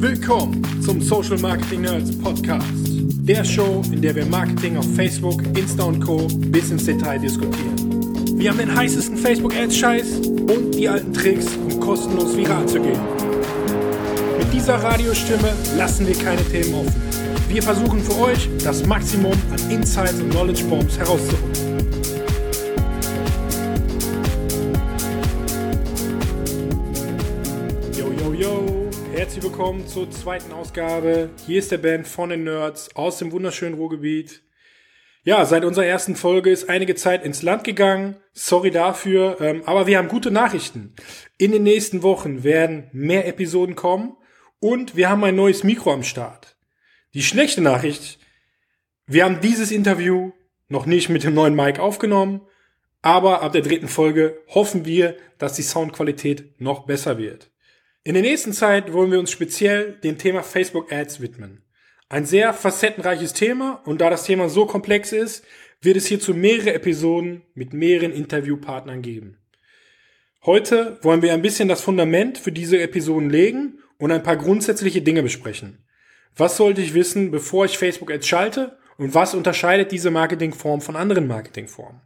Willkommen zum Social Marketing Nerds Podcast. Der Show, in der wir Marketing auf Facebook, Insta und Co. bis ins Detail diskutieren. Wir haben den heißesten Facebook-Ads-Scheiß und die alten Tricks, um kostenlos viral zu gehen. Mit dieser Radiostimme lassen wir keine Themen offen. Wir versuchen für euch das Maximum an Insights und Knowledge Bombs herauszuholen. Willkommen zur zweiten Ausgabe. Hier ist der Band von den Nerds aus dem wunderschönen Ruhrgebiet. Ja, seit unserer ersten Folge ist einige Zeit ins Land gegangen. Sorry dafür, ähm, aber wir haben gute Nachrichten. In den nächsten Wochen werden mehr Episoden kommen und wir haben ein neues Mikro am Start. Die schlechte Nachricht, wir haben dieses Interview noch nicht mit dem neuen Mic aufgenommen, aber ab der dritten Folge hoffen wir, dass die Soundqualität noch besser wird. In der nächsten Zeit wollen wir uns speziell dem Thema Facebook Ads widmen. Ein sehr facettenreiches Thema und da das Thema so komplex ist, wird es hierzu mehrere Episoden mit mehreren Interviewpartnern geben. Heute wollen wir ein bisschen das Fundament für diese Episoden legen und ein paar grundsätzliche Dinge besprechen. Was sollte ich wissen, bevor ich Facebook Ads schalte und was unterscheidet diese Marketingform von anderen Marketingformen?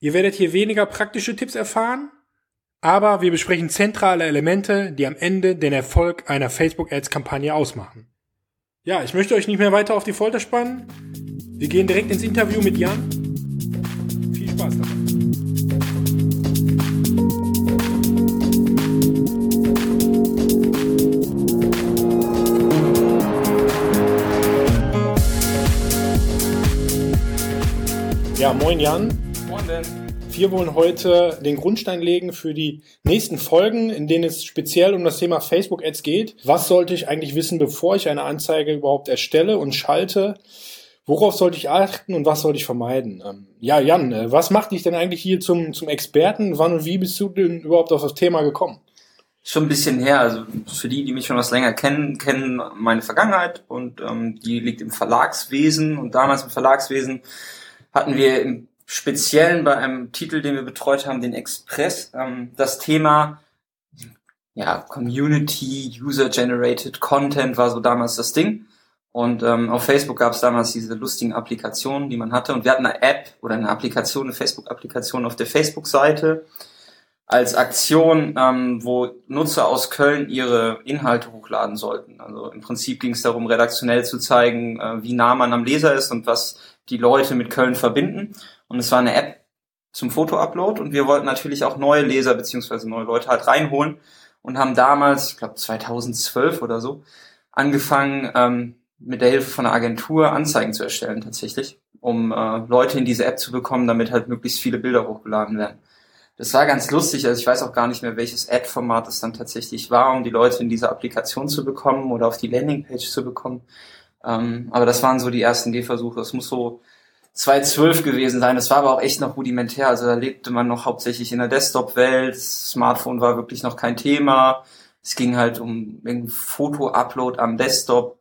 Ihr werdet hier weniger praktische Tipps erfahren, aber wir besprechen zentrale Elemente, die am Ende den Erfolg einer Facebook Ads Kampagne ausmachen. Ja, ich möchte euch nicht mehr weiter auf die Folter spannen. Wir gehen direkt ins Interview mit Jan. Viel Spaß dabei. Ja, moin Jan. Moin denn. Wir wollen heute den Grundstein legen für die nächsten Folgen, in denen es speziell um das Thema Facebook Ads geht. Was sollte ich eigentlich wissen, bevor ich eine Anzeige überhaupt erstelle und schalte? Worauf sollte ich achten und was sollte ich vermeiden? Ähm, ja, Jan, äh, was macht dich denn eigentlich hier zum, zum Experten? Wann und wie bist du denn überhaupt auf das Thema gekommen? Schon ein bisschen her, also für die, die mich schon was länger kennen, kennen meine Vergangenheit und ähm, die liegt im Verlagswesen und damals im Verlagswesen hatten wir im Speziellen bei einem Titel, den wir betreut haben, den Express, ähm, das Thema ja, Community, User-Generated Content war so damals das Ding. Und ähm, auf Facebook gab es damals diese lustigen Applikationen, die man hatte. Und wir hatten eine App oder eine Applikation, eine Facebook-Applikation auf der Facebook-Seite als Aktion, ähm, wo Nutzer aus Köln ihre Inhalte hochladen sollten. Also im Prinzip ging es darum, redaktionell zu zeigen, äh, wie nah man am Leser ist und was die Leute mit Köln verbinden. Und es war eine App zum Foto-Upload und wir wollten natürlich auch neue Leser beziehungsweise neue Leute halt reinholen und haben damals, ich glaube 2012 oder so, angefangen ähm, mit der Hilfe von einer Agentur Anzeigen zu erstellen tatsächlich, um äh, Leute in diese App zu bekommen, damit halt möglichst viele Bilder hochgeladen werden. Das war ganz lustig, also ich weiß auch gar nicht mehr, welches Ad-Format es dann tatsächlich war, um die Leute in diese Applikation zu bekommen oder auf die Landingpage zu bekommen. Ähm, aber das waren so die ersten Gehversuche. Das muss so 2012 gewesen sein. Das war aber auch echt noch rudimentär. Also da lebte man noch hauptsächlich in der Desktop-Welt. Smartphone war wirklich noch kein Thema. Es ging halt um Foto-Upload am Desktop.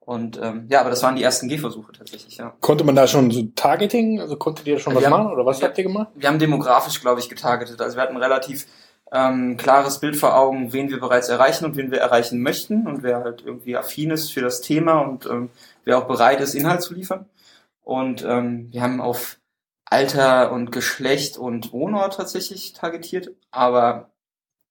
Und ähm, ja, aber das waren die ersten Gehversuche tatsächlich, ja. Konnte man da schon so Targeting, also konntet ihr schon Wir was haben- machen oder was wir- habt ihr gemacht? Wir haben demografisch, glaube ich, getargetet. Also wir hatten ein relativ ähm, klares Bild vor Augen, wen wir bereits erreichen und wen wir erreichen möchten und wer halt irgendwie affin ist für das Thema und ähm, wer auch bereit ist, Inhalt zu liefern. Und ähm, wir haben auf Alter und Geschlecht und Wohnort tatsächlich targetiert, aber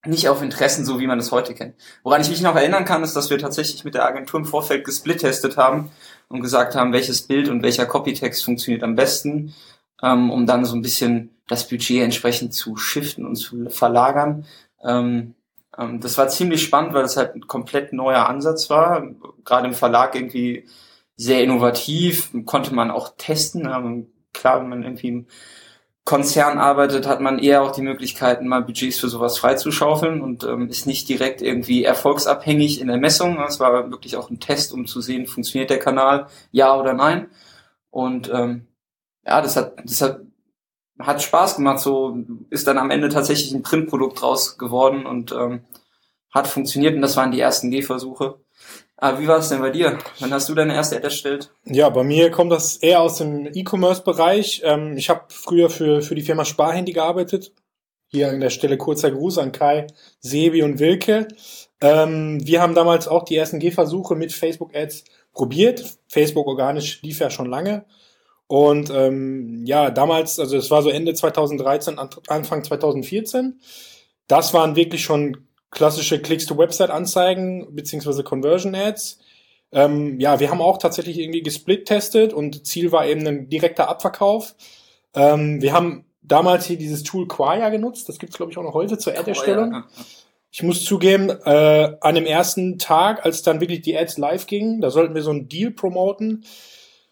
nicht auf Interessen, so wie man es heute kennt. Woran ich mich noch erinnern kann, ist, dass wir tatsächlich mit der Agentur im Vorfeld gesplittestet haben und gesagt haben, welches Bild und welcher Copytext funktioniert am besten, ähm, um dann so ein bisschen das Budget entsprechend zu shiften und zu verlagern. Ähm, ähm, das war ziemlich spannend, weil das halt ein komplett neuer Ansatz war. Gerade im Verlag irgendwie sehr innovativ, konnte man auch testen. Klar, wenn man irgendwie im Konzern arbeitet, hat man eher auch die Möglichkeiten, mal Budgets für sowas freizuschaufeln und ähm, ist nicht direkt irgendwie erfolgsabhängig in der Messung. Es war wirklich auch ein Test, um zu sehen, funktioniert der Kanal, ja oder nein. Und ähm, ja, das hat, das hat, hat Spaß gemacht. So ist dann am Ende tatsächlich ein Printprodukt raus geworden und ähm, hat funktioniert. Und das waren die ersten Gehversuche. Aber wie war es denn bei dir? Wann hast du deine erste Ad erstellt? Ja, bei mir kommt das eher aus dem E-Commerce-Bereich. Ähm, ich habe früher für, für die Firma Sparhandy gearbeitet. Hier an der Stelle kurzer Gruß an Kai, Sebi und Wilke. Ähm, wir haben damals auch die ersten Gehversuche mit Facebook-Ads probiert. Facebook organisch lief ja schon lange. Und ähm, ja, damals, also es war so Ende 2013, Anfang 2014. Das waren wirklich schon klassische Clicks-to-Website-Anzeigen beziehungsweise Conversion-Ads. Ähm, ja, wir haben auch tatsächlich irgendwie gesplit-testet und Ziel war eben ein direkter Abverkauf. Ähm, wir haben damals hier dieses Tool Quaya genutzt. Das gibt's glaube ich, auch noch heute zur Ad-Erstellung. Ich muss zugeben, äh, an dem ersten Tag, als dann wirklich die Ads live gingen, da sollten wir so einen Deal promoten.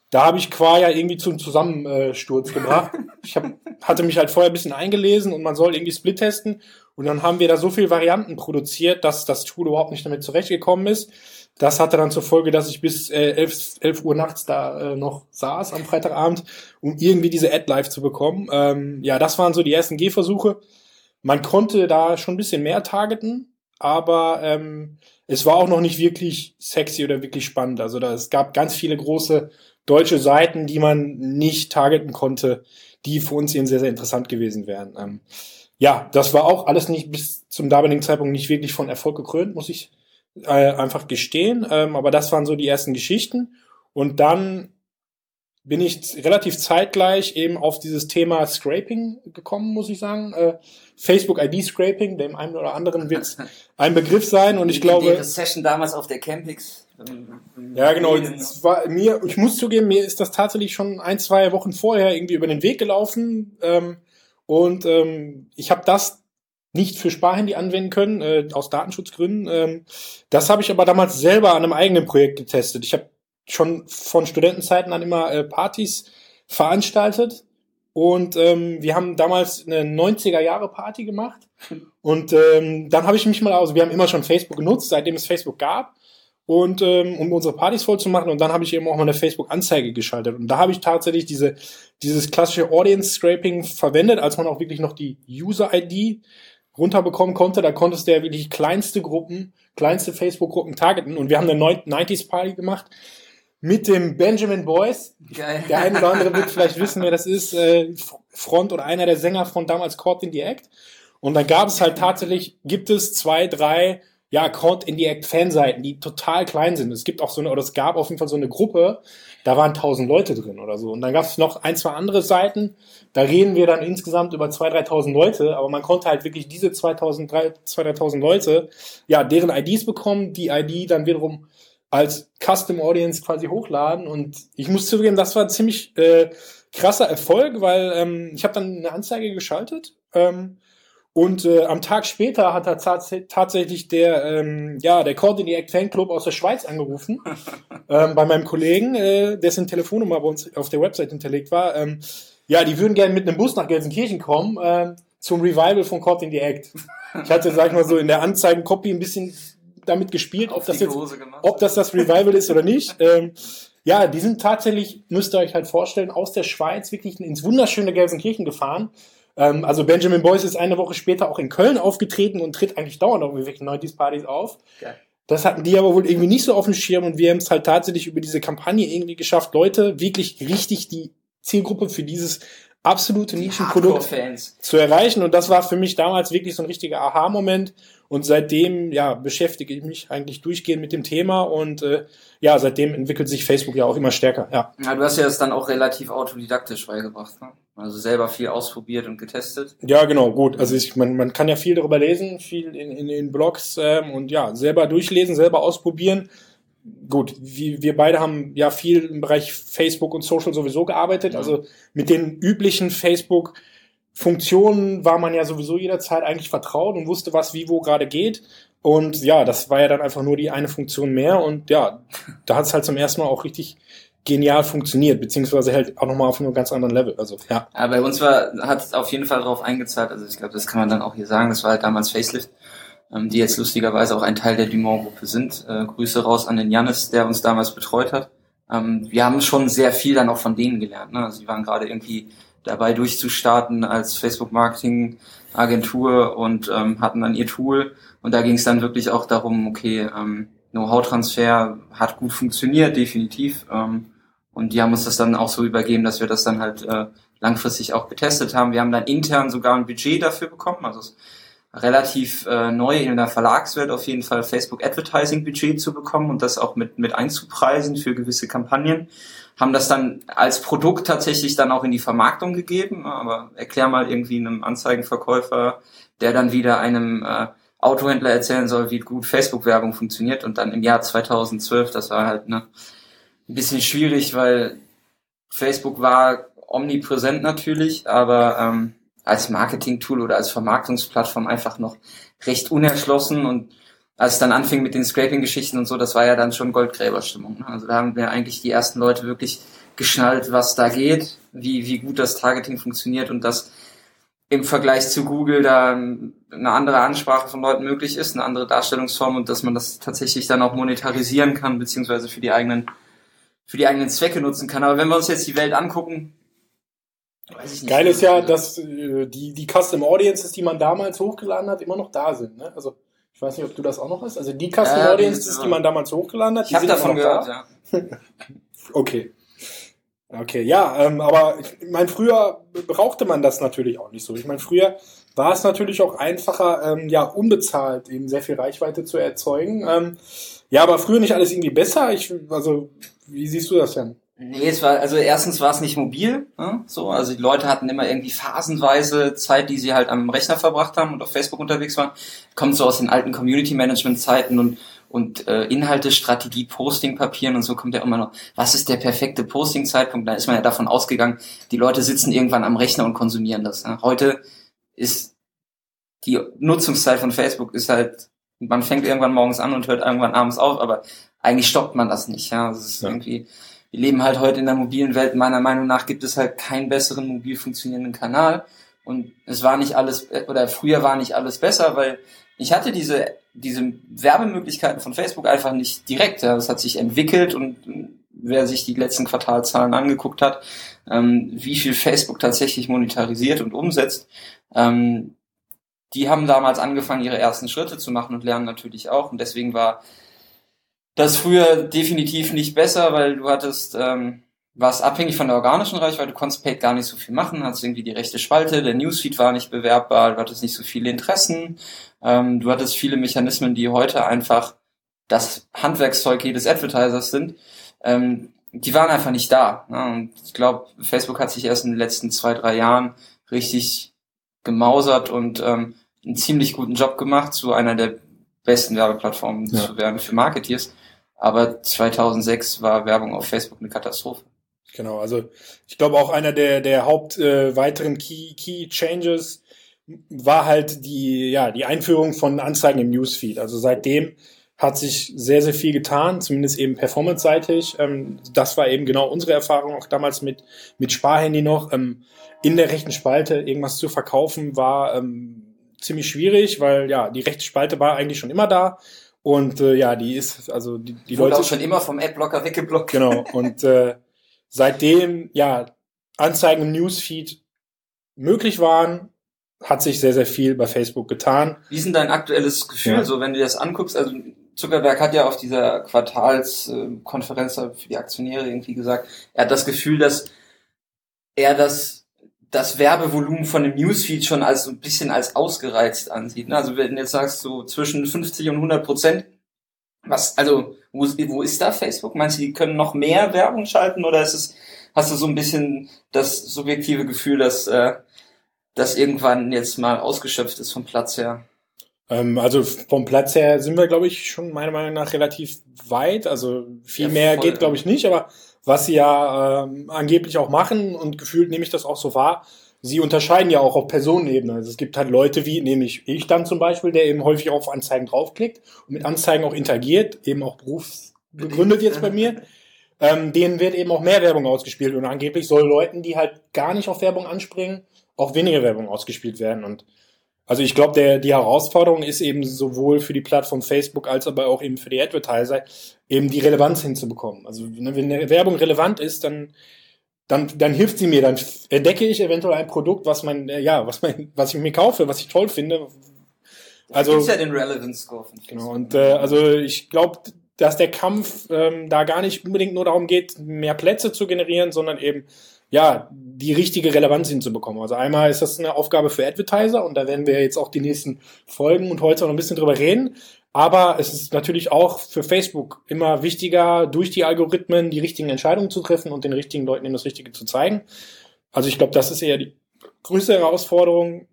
Da habe ich Quaya irgendwie zum Zusammensturz gebracht. Ich hab, hatte mich halt vorher ein bisschen eingelesen und man soll irgendwie Split testen. Und dann haben wir da so viele Varianten produziert, dass das Tool überhaupt nicht damit zurechtgekommen ist. Das hatte dann zur Folge, dass ich bis äh, 11, 11 Uhr nachts da äh, noch saß am Freitagabend, um irgendwie diese Ad live zu bekommen. Ähm, ja, das waren so die ersten Gehversuche. Man konnte da schon ein bisschen mehr targeten, aber ähm, es war auch noch nicht wirklich sexy oder wirklich spannend. Also da, es gab ganz viele große deutsche Seiten, die man nicht targeten konnte, die für uns eben sehr, sehr interessant gewesen wären. Ähm, ja, das war auch alles nicht bis zum damaligen Zeitpunkt nicht wirklich von Erfolg gekrönt, muss ich äh, einfach gestehen. Ähm, aber das waren so die ersten Geschichten. Und dann bin ich relativ zeitgleich eben auf dieses Thema Scraping gekommen, muss ich sagen. Äh, Facebook ID Scraping, dem einen oder anderen wird ein Begriff sein. Und ich glaube. Die Session damals auf der Campix. Ja, genau. War mir, ich muss zugeben, mir ist das tatsächlich schon ein, zwei Wochen vorher irgendwie über den Weg gelaufen. Ähm, und ähm, ich habe das nicht für Sparhandy anwenden können, äh, aus Datenschutzgründen. Ähm, das habe ich aber damals selber an einem eigenen Projekt getestet. Ich habe schon von Studentenzeiten an immer äh, Partys veranstaltet und ähm, wir haben damals eine 90er Jahre Party gemacht und ähm, dann habe ich mich mal aus, wir haben immer schon Facebook genutzt, seitdem es Facebook gab und ähm, um unsere Partys voll zu machen und dann habe ich eben auch mal eine Facebook Anzeige geschaltet und da habe ich tatsächlich diese dieses klassische Audience Scraping verwendet, als man auch wirklich noch die User ID runterbekommen konnte. Da konntest du ja wirklich kleinste Gruppen, kleinste Facebook-Gruppen targeten. Und wir haben eine 90s Party gemacht mit dem Benjamin Boyce. Geil. Der eine oder andere wird vielleicht wissen, wer das ist. Äh, Front oder einer der Sänger von damals Caught in the Act. Und dann gab es halt tatsächlich, gibt es zwei, drei ja, Caught in the Act Fanseiten, die total klein sind. Es gibt auch so eine, oder es gab auf jeden Fall so eine Gruppe, da waren tausend Leute drin oder so. Und dann gab es noch ein, zwei andere Seiten, da reden wir dann insgesamt über zwei, dreitausend Leute, aber man konnte halt wirklich diese 2000, 2000 Leute, ja, deren IDs bekommen, die ID dann wiederum als Custom Audience quasi hochladen. Und ich muss zugeben, das war ein ziemlich äh, krasser Erfolg, weil ähm, ich habe dann eine Anzeige geschaltet. Ähm, und äh, am Tag später hat er tats tatsächlich der, ähm, ja, der Coordinate Fanclub aus der Schweiz angerufen, ähm, bei meinem Kollegen, äh, dessen Telefonnummer bei uns auf der Website hinterlegt war. Ähm, ja, die würden gerne mit einem Bus nach Gelsenkirchen kommen äh, zum Revival von Caught in the Act. Ich hatte, sag ich mal so, in der Anzeigencopy ein bisschen damit gespielt, ob das jetzt, ob das das Revival ist oder nicht. Ähm, ja, die sind tatsächlich, müsst ihr euch halt vorstellen, aus der Schweiz wirklich ins wunderschöne Gelsenkirchen gefahren ähm, also Benjamin Boyce ist eine Woche später auch in Köln aufgetreten und tritt eigentlich dauernd auf irgendwelchen 90s-Partys auf. Geil. Das hatten die aber wohl irgendwie nicht so auf dem Schirm und wir haben es halt tatsächlich über diese Kampagne irgendwie geschafft, Leute wirklich richtig die Zielgruppe für dieses absolute Nischenprodukt zu erreichen. Und das war für mich damals wirklich so ein richtiger Aha-Moment. Und seitdem ja beschäftige ich mich eigentlich durchgehend mit dem Thema und äh, ja, seitdem entwickelt sich Facebook ja auch immer stärker. Ja. ja du hast ja das dann auch relativ autodidaktisch beigebracht. Ne? Also selber viel ausprobiert und getestet. Ja, genau, gut. Also ich, man, man kann ja viel darüber lesen, viel in, in, in Blogs ähm, und ja, selber durchlesen, selber ausprobieren. Gut, wir, wir beide haben ja viel im Bereich Facebook und Social sowieso gearbeitet. Ja. Also mit den üblichen Facebook Funktionen war man ja sowieso jederzeit eigentlich vertraut und wusste, was wie wo gerade geht. Und ja, das war ja dann einfach nur die eine Funktion mehr. Und ja, da hat es halt zum ersten Mal auch richtig genial funktioniert, beziehungsweise halt auch nochmal auf einem ganz anderen Level. Also ja. ja bei uns war, hat es auf jeden Fall darauf eingezahlt. Also ich glaube, das kann man dann auch hier sagen. Das war halt damals Facelift, ähm, die jetzt lustigerweise auch ein Teil der Dumont-Gruppe sind. Äh, Grüße raus an den Jannis, der uns damals betreut hat. Ähm, wir haben schon sehr viel dann auch von denen gelernt. Ne? Also waren gerade irgendwie dabei durchzustarten als Facebook-Marketing-Agentur und ähm, hatten dann ihr Tool. Und da ging es dann wirklich auch darum, okay, ähm, Know-how-Transfer hat gut funktioniert, definitiv. Ähm, und die haben uns das dann auch so übergeben, dass wir das dann halt äh, langfristig auch getestet haben. Wir haben dann intern sogar ein Budget dafür bekommen. Also es relativ äh, neu in der Verlagswelt auf jeden Fall Facebook Advertising Budget zu bekommen und das auch mit, mit einzupreisen für gewisse Kampagnen. Haben das dann als Produkt tatsächlich dann auch in die Vermarktung gegeben, aber erklär mal irgendwie einem Anzeigenverkäufer, der dann wieder einem äh, Autohändler erzählen soll, wie gut Facebook-Werbung funktioniert und dann im Jahr 2012, das war halt ne, ein bisschen schwierig, weil Facebook war omnipräsent natürlich, aber ähm, als Marketing-Tool oder als Vermarktungsplattform einfach noch recht unerschlossen und als es dann anfing mit den Scraping-Geschichten und so, das war ja dann schon Goldgräberstimmung. Ne? Also da haben wir eigentlich die ersten Leute wirklich geschnallt, was da geht, wie, wie gut das Targeting funktioniert und dass im Vergleich zu Google da eine andere Ansprache von Leuten möglich ist, eine andere Darstellungsform und dass man das tatsächlich dann auch monetarisieren kann, beziehungsweise für die eigenen, für die eigenen Zwecke nutzen kann. Aber wenn wir uns jetzt die Welt angucken. Geil ist ja, dass äh, die, die Custom Audiences, die man damals hochgeladen hat, immer noch da sind. Ne? Also ich weiß nicht, ob du das auch noch hast. Also die Custom äh, Audiences, die man damals hochgeladen hat, ich habe davon gehört, da. ja. okay. Okay, ja, ähm, aber ich meine, früher brauchte man das natürlich auch nicht so. Ich meine, früher war es natürlich auch einfacher, ähm, ja, unbezahlt eben sehr viel Reichweite zu erzeugen. Ähm, ja, aber früher nicht alles irgendwie besser. Ich, also, wie siehst du das denn? Nee, es war, also erstens war es nicht mobil, ne? so, also die Leute hatten immer irgendwie phasenweise Zeit, die sie halt am Rechner verbracht haben und auf Facebook unterwegs waren. Kommt so aus den alten Community Management Zeiten und und äh, Inhalte, Strategie, Posting, Papieren und so kommt ja immer noch. Was ist der perfekte Posting-Zeitpunkt? Da ist man ja davon ausgegangen, die Leute sitzen irgendwann am Rechner und konsumieren das. Ne? Heute ist die Nutzungszeit von Facebook ist halt, man fängt irgendwann morgens an und hört irgendwann abends auf, aber eigentlich stoppt man das nicht. Ja, das ist ja. irgendwie wir leben halt heute in der mobilen Welt. Meiner Meinung nach gibt es halt keinen besseren mobil funktionierenden Kanal. Und es war nicht alles, oder früher war nicht alles besser, weil ich hatte diese, diese Werbemöglichkeiten von Facebook einfach nicht direkt. Das hat sich entwickelt und wer sich die letzten Quartalzahlen angeguckt hat, ähm, wie viel Facebook tatsächlich monetarisiert und umsetzt, ähm, die haben damals angefangen, ihre ersten Schritte zu machen und lernen natürlich auch. Und deswegen war das früher definitiv nicht besser, weil du hattest, ähm, warst abhängig von der organischen Reichweite, du konntest Paid gar nicht so viel machen, hattest irgendwie die rechte Spalte, der Newsfeed war nicht bewerbbar, du hattest nicht so viele Interessen, ähm, du hattest viele Mechanismen, die heute einfach das Handwerkszeug jedes Advertisers sind, ähm, die waren einfach nicht da. Ne? Und ich glaube, Facebook hat sich erst in den letzten zwei, drei Jahren richtig gemausert und ähm, einen ziemlich guten Job gemacht, zu einer der besten Werbeplattformen ja. zu werden für Marketeers. Aber 2006 war Werbung auf Facebook eine Katastrophe. Genau, also ich glaube auch einer der, der Haupt äh, weiteren Key, Key Changes war halt die, ja, die Einführung von Anzeigen im Newsfeed. Also seitdem hat sich sehr, sehr viel getan, zumindest eben performance-seitig. Ähm, das war eben genau unsere Erfahrung auch damals mit, mit Sparhandy noch. Ähm, in der rechten Spalte irgendwas zu verkaufen war ähm, ziemlich schwierig, weil ja, die rechte Spalte war eigentlich schon immer da. Und äh, ja, die ist, also die, die Wurde Leute. auch schon immer vom Adblocker weggeblockt. Genau. Und äh, seitdem, ja, Anzeigen im Newsfeed möglich waren, hat sich sehr, sehr viel bei Facebook getan. Wie ist denn dein aktuelles Gefühl, ja. so wenn du das anguckst? Also Zuckerberg hat ja auf dieser Quartalskonferenz für die Aktionäre irgendwie gesagt, er hat das Gefühl, dass er das das Werbevolumen von dem Newsfeed schon als so ein bisschen als ausgereizt ansieht. Ne? Also wenn du jetzt sagst, so zwischen 50 und 100 Prozent, was, also, wo, wo ist da Facebook? Meinst du, die können noch mehr Werbung schalten oder ist es, hast du so ein bisschen das subjektive Gefühl, dass, äh, das irgendwann jetzt mal ausgeschöpft ist vom Platz her? Ähm, also vom Platz her sind wir, glaube ich, schon meiner Meinung nach relativ weit. Also viel ja, mehr geht, glaube ich, nicht, aber was sie ja ähm, angeblich auch machen und gefühlt nehme ich das auch so wahr. Sie unterscheiden ja auch auf Personenebene. Also es gibt halt Leute wie, nämlich ich dann zum Beispiel, der eben häufig auf Anzeigen draufklickt und mit Anzeigen auch interagiert, eben auch berufsbegründet jetzt bei mir. Ähm, denen wird eben auch mehr Werbung ausgespielt und angeblich soll Leuten, die halt gar nicht auf Werbung anspringen, auch weniger Werbung ausgespielt werden. Und also ich glaube, die Herausforderung ist eben sowohl für die Plattform Facebook als aber auch eben für die Advertiser, eben die Relevanz hinzubekommen. Also ne, wenn eine Werbung relevant ist, dann dann, dann hilft sie mir, dann entdecke ich eventuell ein Produkt, was man, äh, ja, was man, was ich mir kaufe, was ich toll finde. Also das ist ja den Relevance Score. Genau. Und äh, also ich glaube, dass der Kampf ähm, da gar nicht unbedingt nur darum geht, mehr Plätze zu generieren, sondern eben ja, die richtige Relevanz hinzubekommen. Also einmal ist das eine Aufgabe für Advertiser und da werden wir jetzt auch die nächsten Folgen und heute noch ein bisschen drüber reden. Aber es ist natürlich auch für Facebook immer wichtiger, durch die Algorithmen die richtigen Entscheidungen zu treffen und den richtigen Leuten eben das Richtige zu zeigen. Also ich glaube, das ist eher die größte Herausforderung.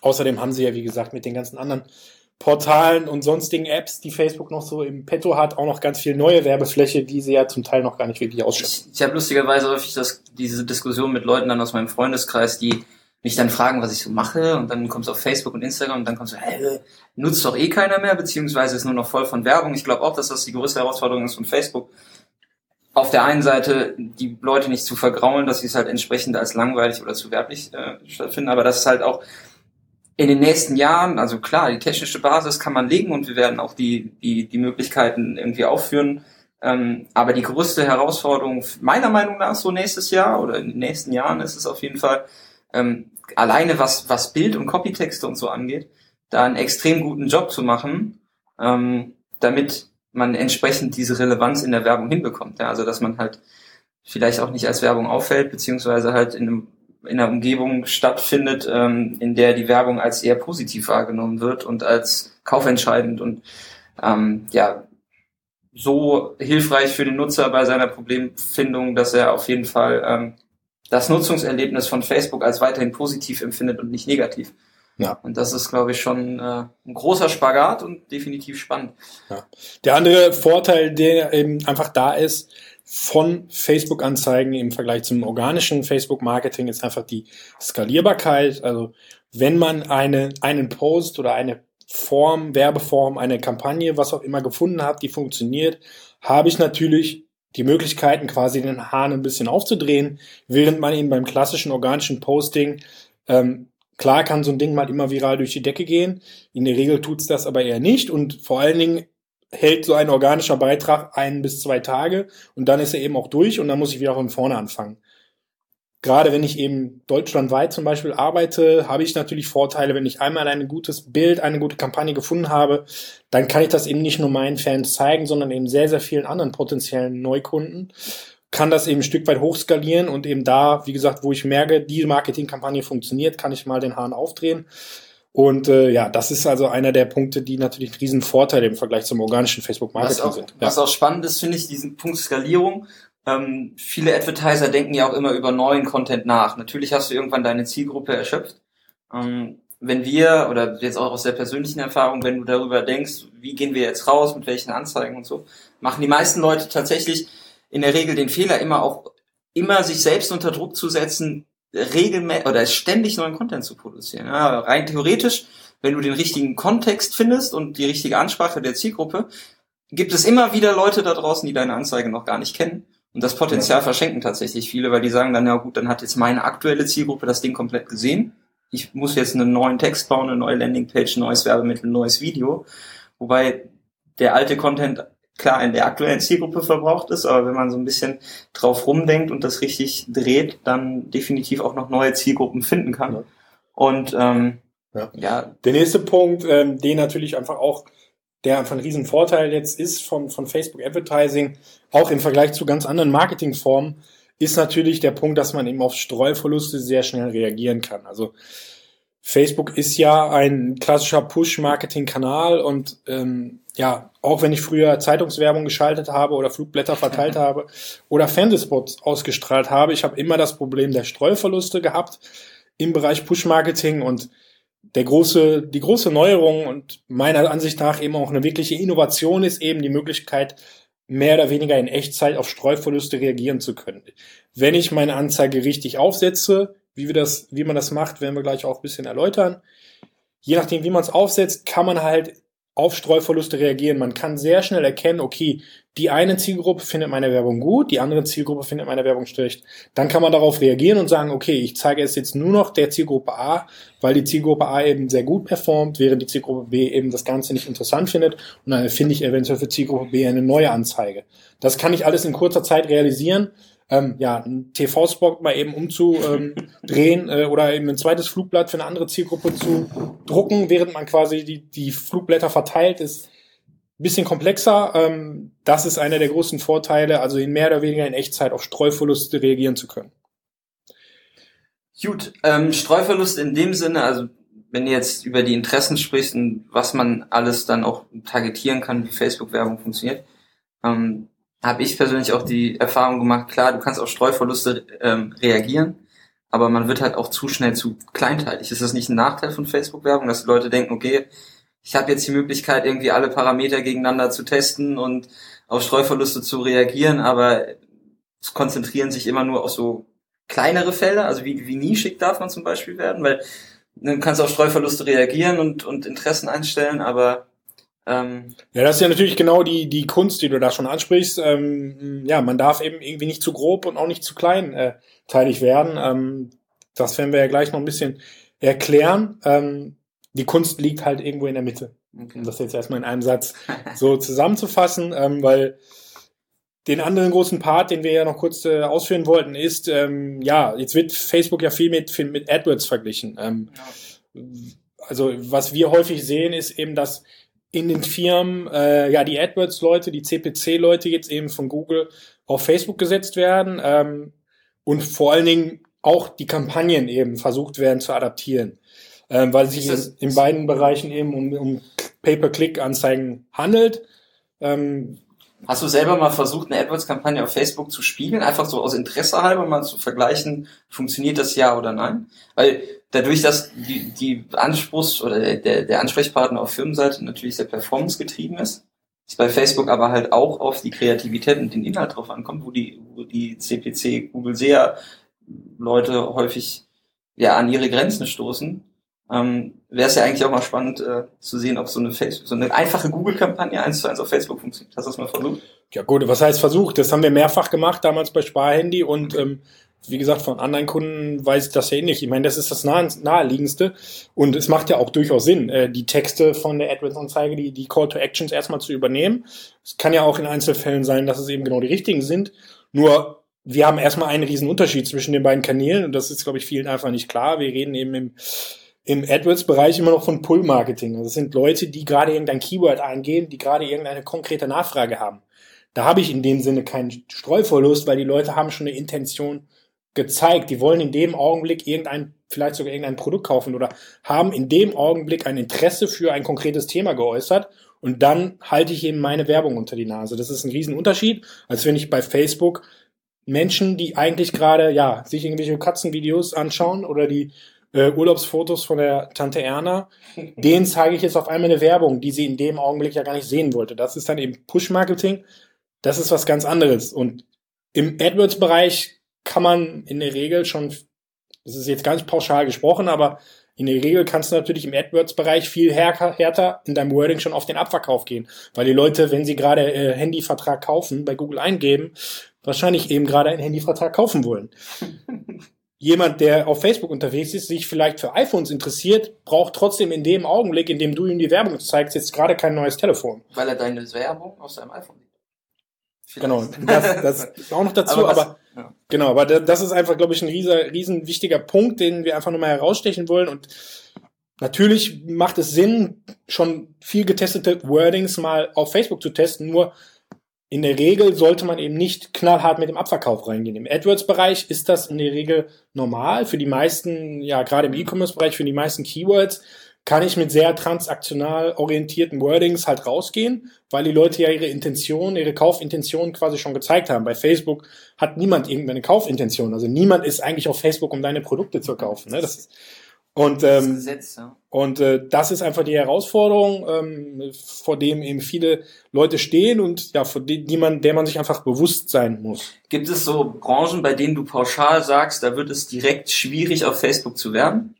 Außerdem haben sie ja, wie gesagt, mit den ganzen anderen Portalen und sonstigen Apps, die Facebook noch so im Petto hat, auch noch ganz viel neue Werbefläche, die sie ja zum Teil noch gar nicht wirklich ausschöpfen. Ich, ich habe lustigerweise häufig das, diese Diskussion mit Leuten dann aus meinem Freundeskreis, die mich dann fragen, was ich so mache und dann kommst du auf Facebook und Instagram und dann kommst du, hey, nutzt doch eh keiner mehr, beziehungsweise ist nur noch voll von Werbung. Ich glaube auch, dass das die größte Herausforderung ist von Facebook. Auf der einen Seite die Leute nicht zu vergraulen, dass sie es halt entsprechend als langweilig oder zu werblich äh, stattfinden, aber das ist halt auch in den nächsten Jahren, also klar, die technische Basis kann man legen und wir werden auch die, die, die Möglichkeiten irgendwie aufführen. Ähm, aber die größte Herausforderung meiner Meinung nach so nächstes Jahr oder in den nächsten Jahren ist es auf jeden Fall, ähm, alleine was, was Bild- und Copytexte und so angeht, da einen extrem guten Job zu machen, ähm, damit man entsprechend diese Relevanz in der Werbung hinbekommt. Ja? Also dass man halt vielleicht auch nicht als Werbung auffällt, beziehungsweise halt in einem in einer Umgebung stattfindet, ähm, in der die Werbung als eher positiv wahrgenommen wird und als kaufentscheidend und ähm, ja so hilfreich für den Nutzer bei seiner Problemfindung, dass er auf jeden Fall ähm, das Nutzungserlebnis von Facebook als weiterhin positiv empfindet und nicht negativ. Ja. Und das ist, glaube ich, schon äh, ein großer Spagat und definitiv spannend. Ja. Der andere Vorteil, der eben einfach da ist, von Facebook-Anzeigen im Vergleich zum organischen Facebook-Marketing ist einfach die Skalierbarkeit. Also wenn man eine, einen Post oder eine Form, Werbeform, eine Kampagne, was auch immer gefunden hat, die funktioniert, habe ich natürlich die Möglichkeiten, quasi den Hahn ein bisschen aufzudrehen, während man eben beim klassischen organischen Posting ähm, Klar kann so ein Ding mal immer viral durch die Decke gehen. In der Regel tut's das aber eher nicht. Und vor allen Dingen hält so ein organischer Beitrag ein bis zwei Tage und dann ist er eben auch durch und dann muss ich wieder von vorne anfangen. Gerade wenn ich eben deutschlandweit zum Beispiel arbeite, habe ich natürlich Vorteile, wenn ich einmal ein gutes Bild, eine gute Kampagne gefunden habe, dann kann ich das eben nicht nur meinen Fans zeigen, sondern eben sehr, sehr vielen anderen potenziellen Neukunden, kann das eben ein Stück weit hochskalieren und eben da, wie gesagt, wo ich merke, die Marketingkampagne funktioniert, kann ich mal den Hahn aufdrehen. Und äh, ja, das ist also einer der Punkte, die natürlich ein Riesenvorteil im Vergleich zum organischen Facebook-Marketing sind. Ja. Was auch spannend ist, finde ich, diesen Punkt Skalierung. Ähm, viele Advertiser denken ja auch immer über neuen Content nach. Natürlich hast du irgendwann deine Zielgruppe erschöpft. Ähm, wenn wir, oder jetzt auch aus der persönlichen Erfahrung, wenn du darüber denkst, wie gehen wir jetzt raus, mit welchen Anzeigen und so, machen die meisten Leute tatsächlich in der Regel den Fehler, immer auch immer sich selbst unter Druck zu setzen, regelmäßig oder ständig neuen Content zu produzieren. Ja, rein theoretisch, wenn du den richtigen Kontext findest und die richtige Ansprache der Zielgruppe, gibt es immer wieder Leute da draußen, die deine Anzeige noch gar nicht kennen. Und das Potenzial ja. verschenken tatsächlich viele, weil die sagen dann, ja gut, dann hat jetzt meine aktuelle Zielgruppe das Ding komplett gesehen. Ich muss jetzt einen neuen Text bauen, eine neue Landingpage, ein neues Werbemittel, ein neues Video. Wobei der alte Content klar in der aktuellen Zielgruppe verbraucht ist, aber wenn man so ein bisschen drauf rumdenkt und das richtig dreht, dann definitiv auch noch neue Zielgruppen finden kann. Ja. Und ähm, ja. ja. Der nächste Punkt, ähm, den natürlich einfach auch der einfach ein Riesenvorteil jetzt ist von, von Facebook Advertising, auch im Vergleich zu ganz anderen Marketingformen, ist natürlich der Punkt, dass man eben auf Streuverluste sehr schnell reagieren kann. Also Facebook ist ja ein klassischer Push-Marketing-Kanal und ähm, ja, auch wenn ich früher Zeitungswerbung geschaltet habe oder Flugblätter verteilt habe oder Fernsehspots ausgestrahlt habe, ich habe immer das Problem der Streuverluste gehabt im Bereich Push-Marketing und der große, die große Neuerung und meiner Ansicht nach eben auch eine wirkliche Innovation ist eben die Möglichkeit, mehr oder weniger in Echtzeit auf Streuverluste reagieren zu können. Wenn ich meine Anzeige richtig aufsetze, wie wir das, wie man das macht, werden wir gleich auch ein bisschen erläutern. Je nachdem, wie man es aufsetzt, kann man halt auf Streuverluste reagieren. Man kann sehr schnell erkennen, okay, die eine Zielgruppe findet meine Werbung gut, die andere Zielgruppe findet meine Werbung schlecht. Dann kann man darauf reagieren und sagen, okay, ich zeige es jetzt nur noch der Zielgruppe A, weil die Zielgruppe A eben sehr gut performt, während die Zielgruppe B eben das Ganze nicht interessant findet. Und dann finde ich eventuell für Zielgruppe B eine neue Anzeige. Das kann ich alles in kurzer Zeit realisieren ähm, ja, einen TV-Spot mal eben umzudrehen äh, oder eben ein zweites Flugblatt für eine andere Zielgruppe zu drucken, während man quasi die, die Flugblätter verteilt, ist ein bisschen komplexer. Ähm, das ist einer der großen Vorteile, also in mehr oder weniger in Echtzeit auf Streuverluste reagieren zu können. Gut, ähm, Streuverlust in dem Sinne, also wenn du jetzt über die Interessen sprichst und was man alles dann auch targetieren kann, wie Facebook-Werbung funktioniert, ähm, habe ich persönlich auch die Erfahrung gemacht, klar, du kannst auf Streuverluste ähm, reagieren, aber man wird halt auch zu schnell zu kleinteilig. Ist das nicht ein Nachteil von Facebook-Werbung, dass die Leute denken, okay, ich habe jetzt die Möglichkeit, irgendwie alle Parameter gegeneinander zu testen und auf Streuverluste zu reagieren, aber es konzentrieren sich immer nur auf so kleinere Felder, also wie, wie nischig darf man zum Beispiel werden, weil du kannst auf Streuverluste reagieren und, und Interessen einstellen, aber ähm, ja, das ist ja natürlich genau die, die Kunst, die du da schon ansprichst. Ähm, ja, man darf eben irgendwie nicht zu grob und auch nicht zu klein äh, teilig werden. Ähm, das werden wir ja gleich noch ein bisschen erklären. Ähm, die Kunst liegt halt irgendwo in der Mitte. Okay. Um das jetzt erstmal in einem Satz so zusammenzufassen, ähm, weil den anderen großen Part, den wir ja noch kurz äh, ausführen wollten, ist, ähm, ja, jetzt wird Facebook ja viel mit, mit AdWords verglichen. Ähm, ja. Also was wir häufig sehen, ist eben, dass in den Firmen äh, ja die AdWords-Leute, die CPC-Leute jetzt eben von Google auf Facebook gesetzt werden ähm, und vor allen Dingen auch die Kampagnen eben versucht werden zu adaptieren, ähm, weil sich in, in beiden Bereichen eben um, um Pay-per-Click-Anzeigen handelt. Ähm, Hast du selber mal versucht, eine AdWords-Kampagne auf Facebook zu spiegeln? Einfach so aus Interesse halber mal zu vergleichen, funktioniert das ja oder nein? Weil dadurch, dass die, die Anspruchs- oder der, der Ansprechpartner auf Firmenseite natürlich sehr performance getrieben ist, ist bei Facebook aber halt auch auf die Kreativität und den Inhalt drauf ankommt, wo die, wo die CPC, Google SEA Leute häufig ja an ihre Grenzen stoßen ähm, wäre es ja eigentlich auch mal spannend äh, zu sehen, ob so eine Facebook, so eine einfache Google-Kampagne eins zu eins auf Facebook funktioniert. Hast du das mal versucht? Ja gut, was heißt versucht? Das haben wir mehrfach gemacht, damals bei Sparhandy und ähm, wie gesagt, von anderen Kunden weiß ich das ja ähnlich. Ich meine, das ist das nahe, naheliegendste und es macht ja auch durchaus Sinn, äh, die Texte von der AdWords-Anzeige, die, die Call to Actions erstmal zu übernehmen. Es kann ja auch in Einzelfällen sein, dass es eben genau die richtigen sind. Nur wir haben erstmal einen riesen Unterschied zwischen den beiden Kanälen und das ist, glaube ich, vielen einfach nicht klar. Wir reden eben im im AdWords-Bereich immer noch von Pull-Marketing. Also das sind Leute, die gerade irgendein Keyword eingehen, die gerade irgendeine konkrete Nachfrage haben. Da habe ich in dem Sinne keinen Streuverlust, weil die Leute haben schon eine Intention gezeigt. Die wollen in dem Augenblick irgendein, vielleicht sogar irgendein Produkt kaufen oder haben in dem Augenblick ein Interesse für ein konkretes Thema geäußert und dann halte ich eben meine Werbung unter die Nase. Das ist ein Riesenunterschied, als wenn ich bei Facebook Menschen, die eigentlich gerade, ja, sich irgendwelche Katzenvideos anschauen oder die äh, Urlaubsfotos von der Tante Erna, denen zeige ich jetzt auf einmal eine Werbung, die sie in dem Augenblick ja gar nicht sehen wollte. Das ist dann eben Push-Marketing. Das ist was ganz anderes. Und im AdWords-Bereich kann man in der Regel schon, das ist jetzt ganz pauschal gesprochen, aber in der Regel kannst du natürlich im AdWords-Bereich viel härter, in deinem Wording schon auf den Abverkauf gehen, weil die Leute, wenn sie gerade äh, Handyvertrag kaufen, bei Google eingeben, wahrscheinlich eben gerade einen Handyvertrag kaufen wollen. jemand, der auf Facebook unterwegs ist, sich vielleicht für iPhones interessiert, braucht trotzdem in dem Augenblick, in dem du ihm die Werbung zeigst, jetzt gerade kein neues Telefon. Weil er deine Werbung aus seinem iPhone sieht. Genau, das, das ist auch noch dazu, aber, was, aber ja. genau, aber das ist einfach, glaube ich, ein riesen, riesen wichtiger Punkt, den wir einfach nochmal herausstechen wollen und Natürlich macht es Sinn, schon viel getestete Wordings mal auf Facebook zu testen, nur in der Regel sollte man eben nicht knallhart mit dem Abverkauf reingehen. Im AdWords-Bereich ist das in der Regel normal. Für die meisten, ja, gerade im E-Commerce-Bereich, für die meisten Keywords kann ich mit sehr transaktional orientierten Wordings halt rausgehen, weil die Leute ja ihre Intention, ihre Kaufintention quasi schon gezeigt haben. Bei Facebook hat niemand irgendeine Kaufintention. Also niemand ist eigentlich auf Facebook, um deine Produkte zu kaufen. Ne? Das ist, und, ähm, Gesetz, ja. und äh, das ist einfach die Herausforderung, ähm, vor dem eben viele Leute stehen und ja, vor die, die man, der man sich einfach bewusst sein muss. Gibt es so Branchen, bei denen du pauschal sagst, da wird es direkt schwierig, auf Facebook zu werben?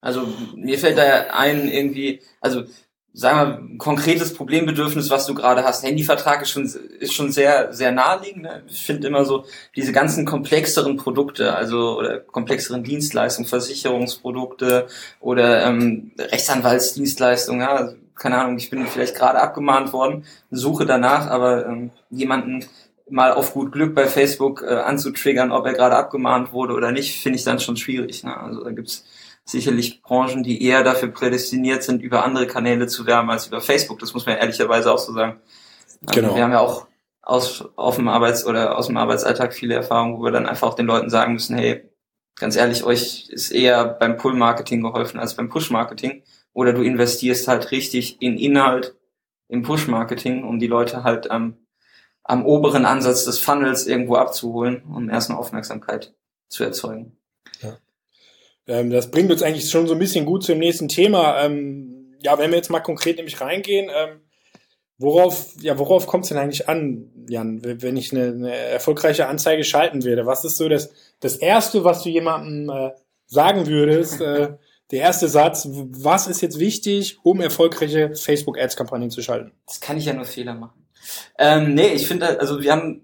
Also mir fällt da ein irgendwie, also sagen wir, konkretes Problembedürfnis, was du gerade hast. Handyvertrag ist schon, ist schon sehr, sehr naheliegend. Ne? Ich finde immer so, diese ganzen komplexeren Produkte, also oder komplexeren Dienstleistungen, Versicherungsprodukte oder ähm, Rechtsanwaltsdienstleistungen, ja, also, keine Ahnung, ich bin vielleicht gerade abgemahnt worden, suche danach, aber ähm, jemanden mal auf gut Glück bei Facebook äh, anzutriggern, ob er gerade abgemahnt wurde oder nicht, finde ich dann schon schwierig. Ne? Also da gibt's sicherlich Branchen, die eher dafür prädestiniert sind, über andere Kanäle zu werben als über Facebook. Das muss man ehrlicherweise auch so sagen. Ähm, genau. Wir haben ja auch aus, auf dem Arbeits- oder aus dem Arbeitsalltag viele Erfahrungen, wo wir dann einfach auch den Leuten sagen müssen, hey, ganz ehrlich, euch ist eher beim Pull-Marketing geholfen als beim Push-Marketing. Oder du investierst halt richtig in Inhalt im Push-Marketing, um die Leute halt am, am oberen Ansatz des Funnels irgendwo abzuholen, um erst eine Aufmerksamkeit zu erzeugen. Ähm, das bringt uns eigentlich schon so ein bisschen gut zum nächsten Thema. Ähm, ja, wenn wir jetzt mal konkret nämlich reingehen, ähm, worauf, ja, worauf kommt es denn eigentlich an, Jan, wenn ich eine, eine, erfolgreiche Anzeige schalten werde? Was ist so das, das Erste, was du jemandem äh, sagen würdest? Äh, der erste Satz, was ist jetzt wichtig, um erfolgreiche Facebook-Ads-Kampagnen zu schalten? Das kann ich ja nur Fehler machen. Ähm, nee, ich finde, also wir haben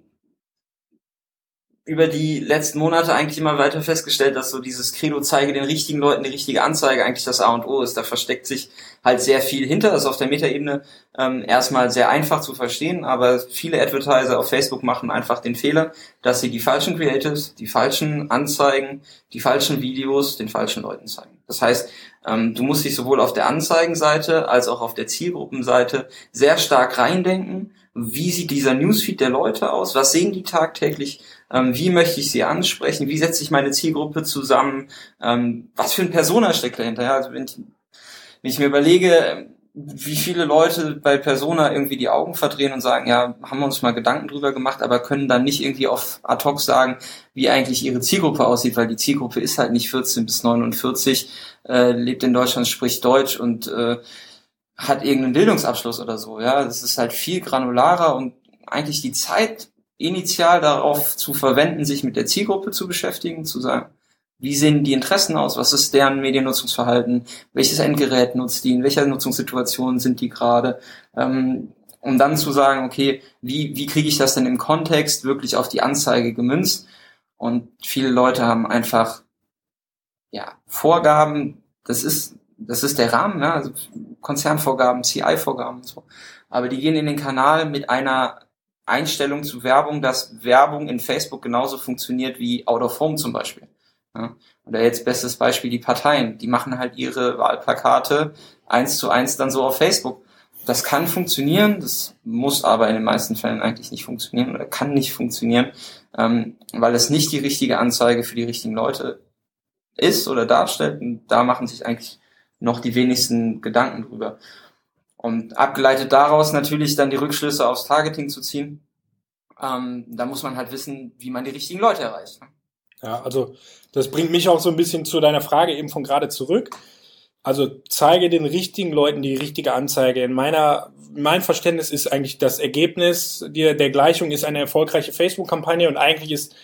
über die letzten Monate eigentlich immer weiter festgestellt, dass so dieses Credo zeige den richtigen Leuten die richtige Anzeige eigentlich das A und O ist. Da versteckt sich halt sehr viel hinter. Das ist auf der Metaebene ähm, erstmal sehr einfach zu verstehen, aber viele Advertiser auf Facebook machen einfach den Fehler, dass sie die falschen Creatives, die falschen Anzeigen, die falschen Videos den falschen Leuten zeigen. Das heißt, ähm, du musst dich sowohl auf der Anzeigenseite als auch auf der Zielgruppenseite sehr stark reindenken. Wie sieht dieser Newsfeed der Leute aus? Was sehen die tagtäglich? Ähm, wie möchte ich sie ansprechen? Wie setze ich meine Zielgruppe zusammen? Ähm, was für ein Persona steckt dahinter? Ja, also wenn ich, wenn ich mir überlege, wie viele Leute bei Persona irgendwie die Augen verdrehen und sagen, ja, haben wir uns mal Gedanken drüber gemacht, aber können dann nicht irgendwie auf ad hoc sagen, wie eigentlich ihre Zielgruppe aussieht, weil die Zielgruppe ist halt nicht 14 bis 49, äh, lebt in Deutschland, spricht Deutsch und äh, hat irgendeinen Bildungsabschluss oder so. Ja, das ist halt viel granularer und eigentlich die Zeit initial darauf zu verwenden, sich mit der Zielgruppe zu beschäftigen, zu sagen, wie sehen die Interessen aus? Was ist deren Mediennutzungsverhalten? Welches Endgerät nutzt die? In welcher Nutzungssituation sind die gerade? Ähm, um dann zu sagen, okay, wie, wie kriege ich das denn im Kontext wirklich auf die Anzeige gemünzt? Und viele Leute haben einfach ja, Vorgaben, das ist, das ist der Rahmen, ne? also Konzernvorgaben, CI-Vorgaben und so. Aber die gehen in den Kanal mit einer Einstellung zu Werbung, dass Werbung in Facebook genauso funktioniert wie Out of Home zum Beispiel. Ja. Oder jetzt bestes Beispiel die Parteien. Die machen halt ihre Wahlplakate eins zu eins dann so auf Facebook. Das kann funktionieren, das muss aber in den meisten Fällen eigentlich nicht funktionieren oder kann nicht funktionieren, ähm, weil es nicht die richtige Anzeige für die richtigen Leute ist oder darstellt. Und da machen sich eigentlich noch die wenigsten Gedanken drüber. Und abgeleitet daraus natürlich dann die Rückschlüsse aufs Targeting zu ziehen. Ähm, da muss man halt wissen, wie man die richtigen Leute erreicht. Ne? Ja, also das bringt mich auch so ein bisschen zu deiner Frage eben von gerade zurück. Also zeige den richtigen Leuten die richtige Anzeige. In meiner, mein Verständnis ist eigentlich das Ergebnis der, der Gleichung ist eine erfolgreiche Facebook-Kampagne und eigentlich ist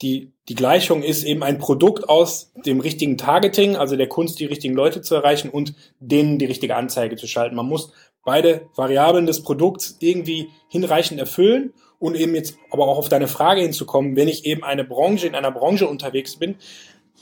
die, die Gleichung ist eben ein Produkt aus dem richtigen Targeting, also der Kunst, die richtigen Leute zu erreichen und denen die richtige Anzeige zu schalten. Man muss beide Variablen des Produkts irgendwie hinreichend erfüllen und eben jetzt aber auch auf deine Frage hinzukommen, wenn ich eben eine Branche in einer Branche unterwegs bin,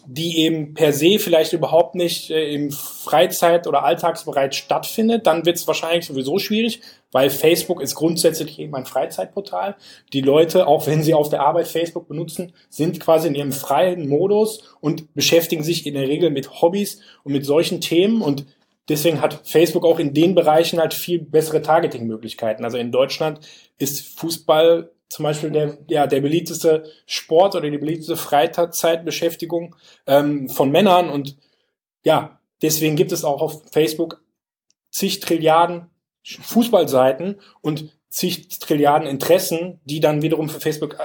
die eben per se vielleicht überhaupt nicht äh, im Freizeit- oder Alltagsbereich stattfindet, dann wird es wahrscheinlich sowieso schwierig, weil Facebook ist grundsätzlich eben ein Freizeitportal. Die Leute, auch wenn sie auf der Arbeit Facebook benutzen, sind quasi in ihrem freien Modus und beschäftigen sich in der Regel mit Hobbys und mit solchen Themen und deswegen hat Facebook auch in den Bereichen halt viel bessere Targeting-Möglichkeiten. Also in Deutschland ist Fußball zum Beispiel der, ja, der beliebteste Sport oder die beliebteste Freizeitbeschäftigung ähm, von Männern. Und ja, deswegen gibt es auch auf Facebook zig Trilliarden Fußballseiten und zig Trilliarden Interessen, die dann wiederum für Facebook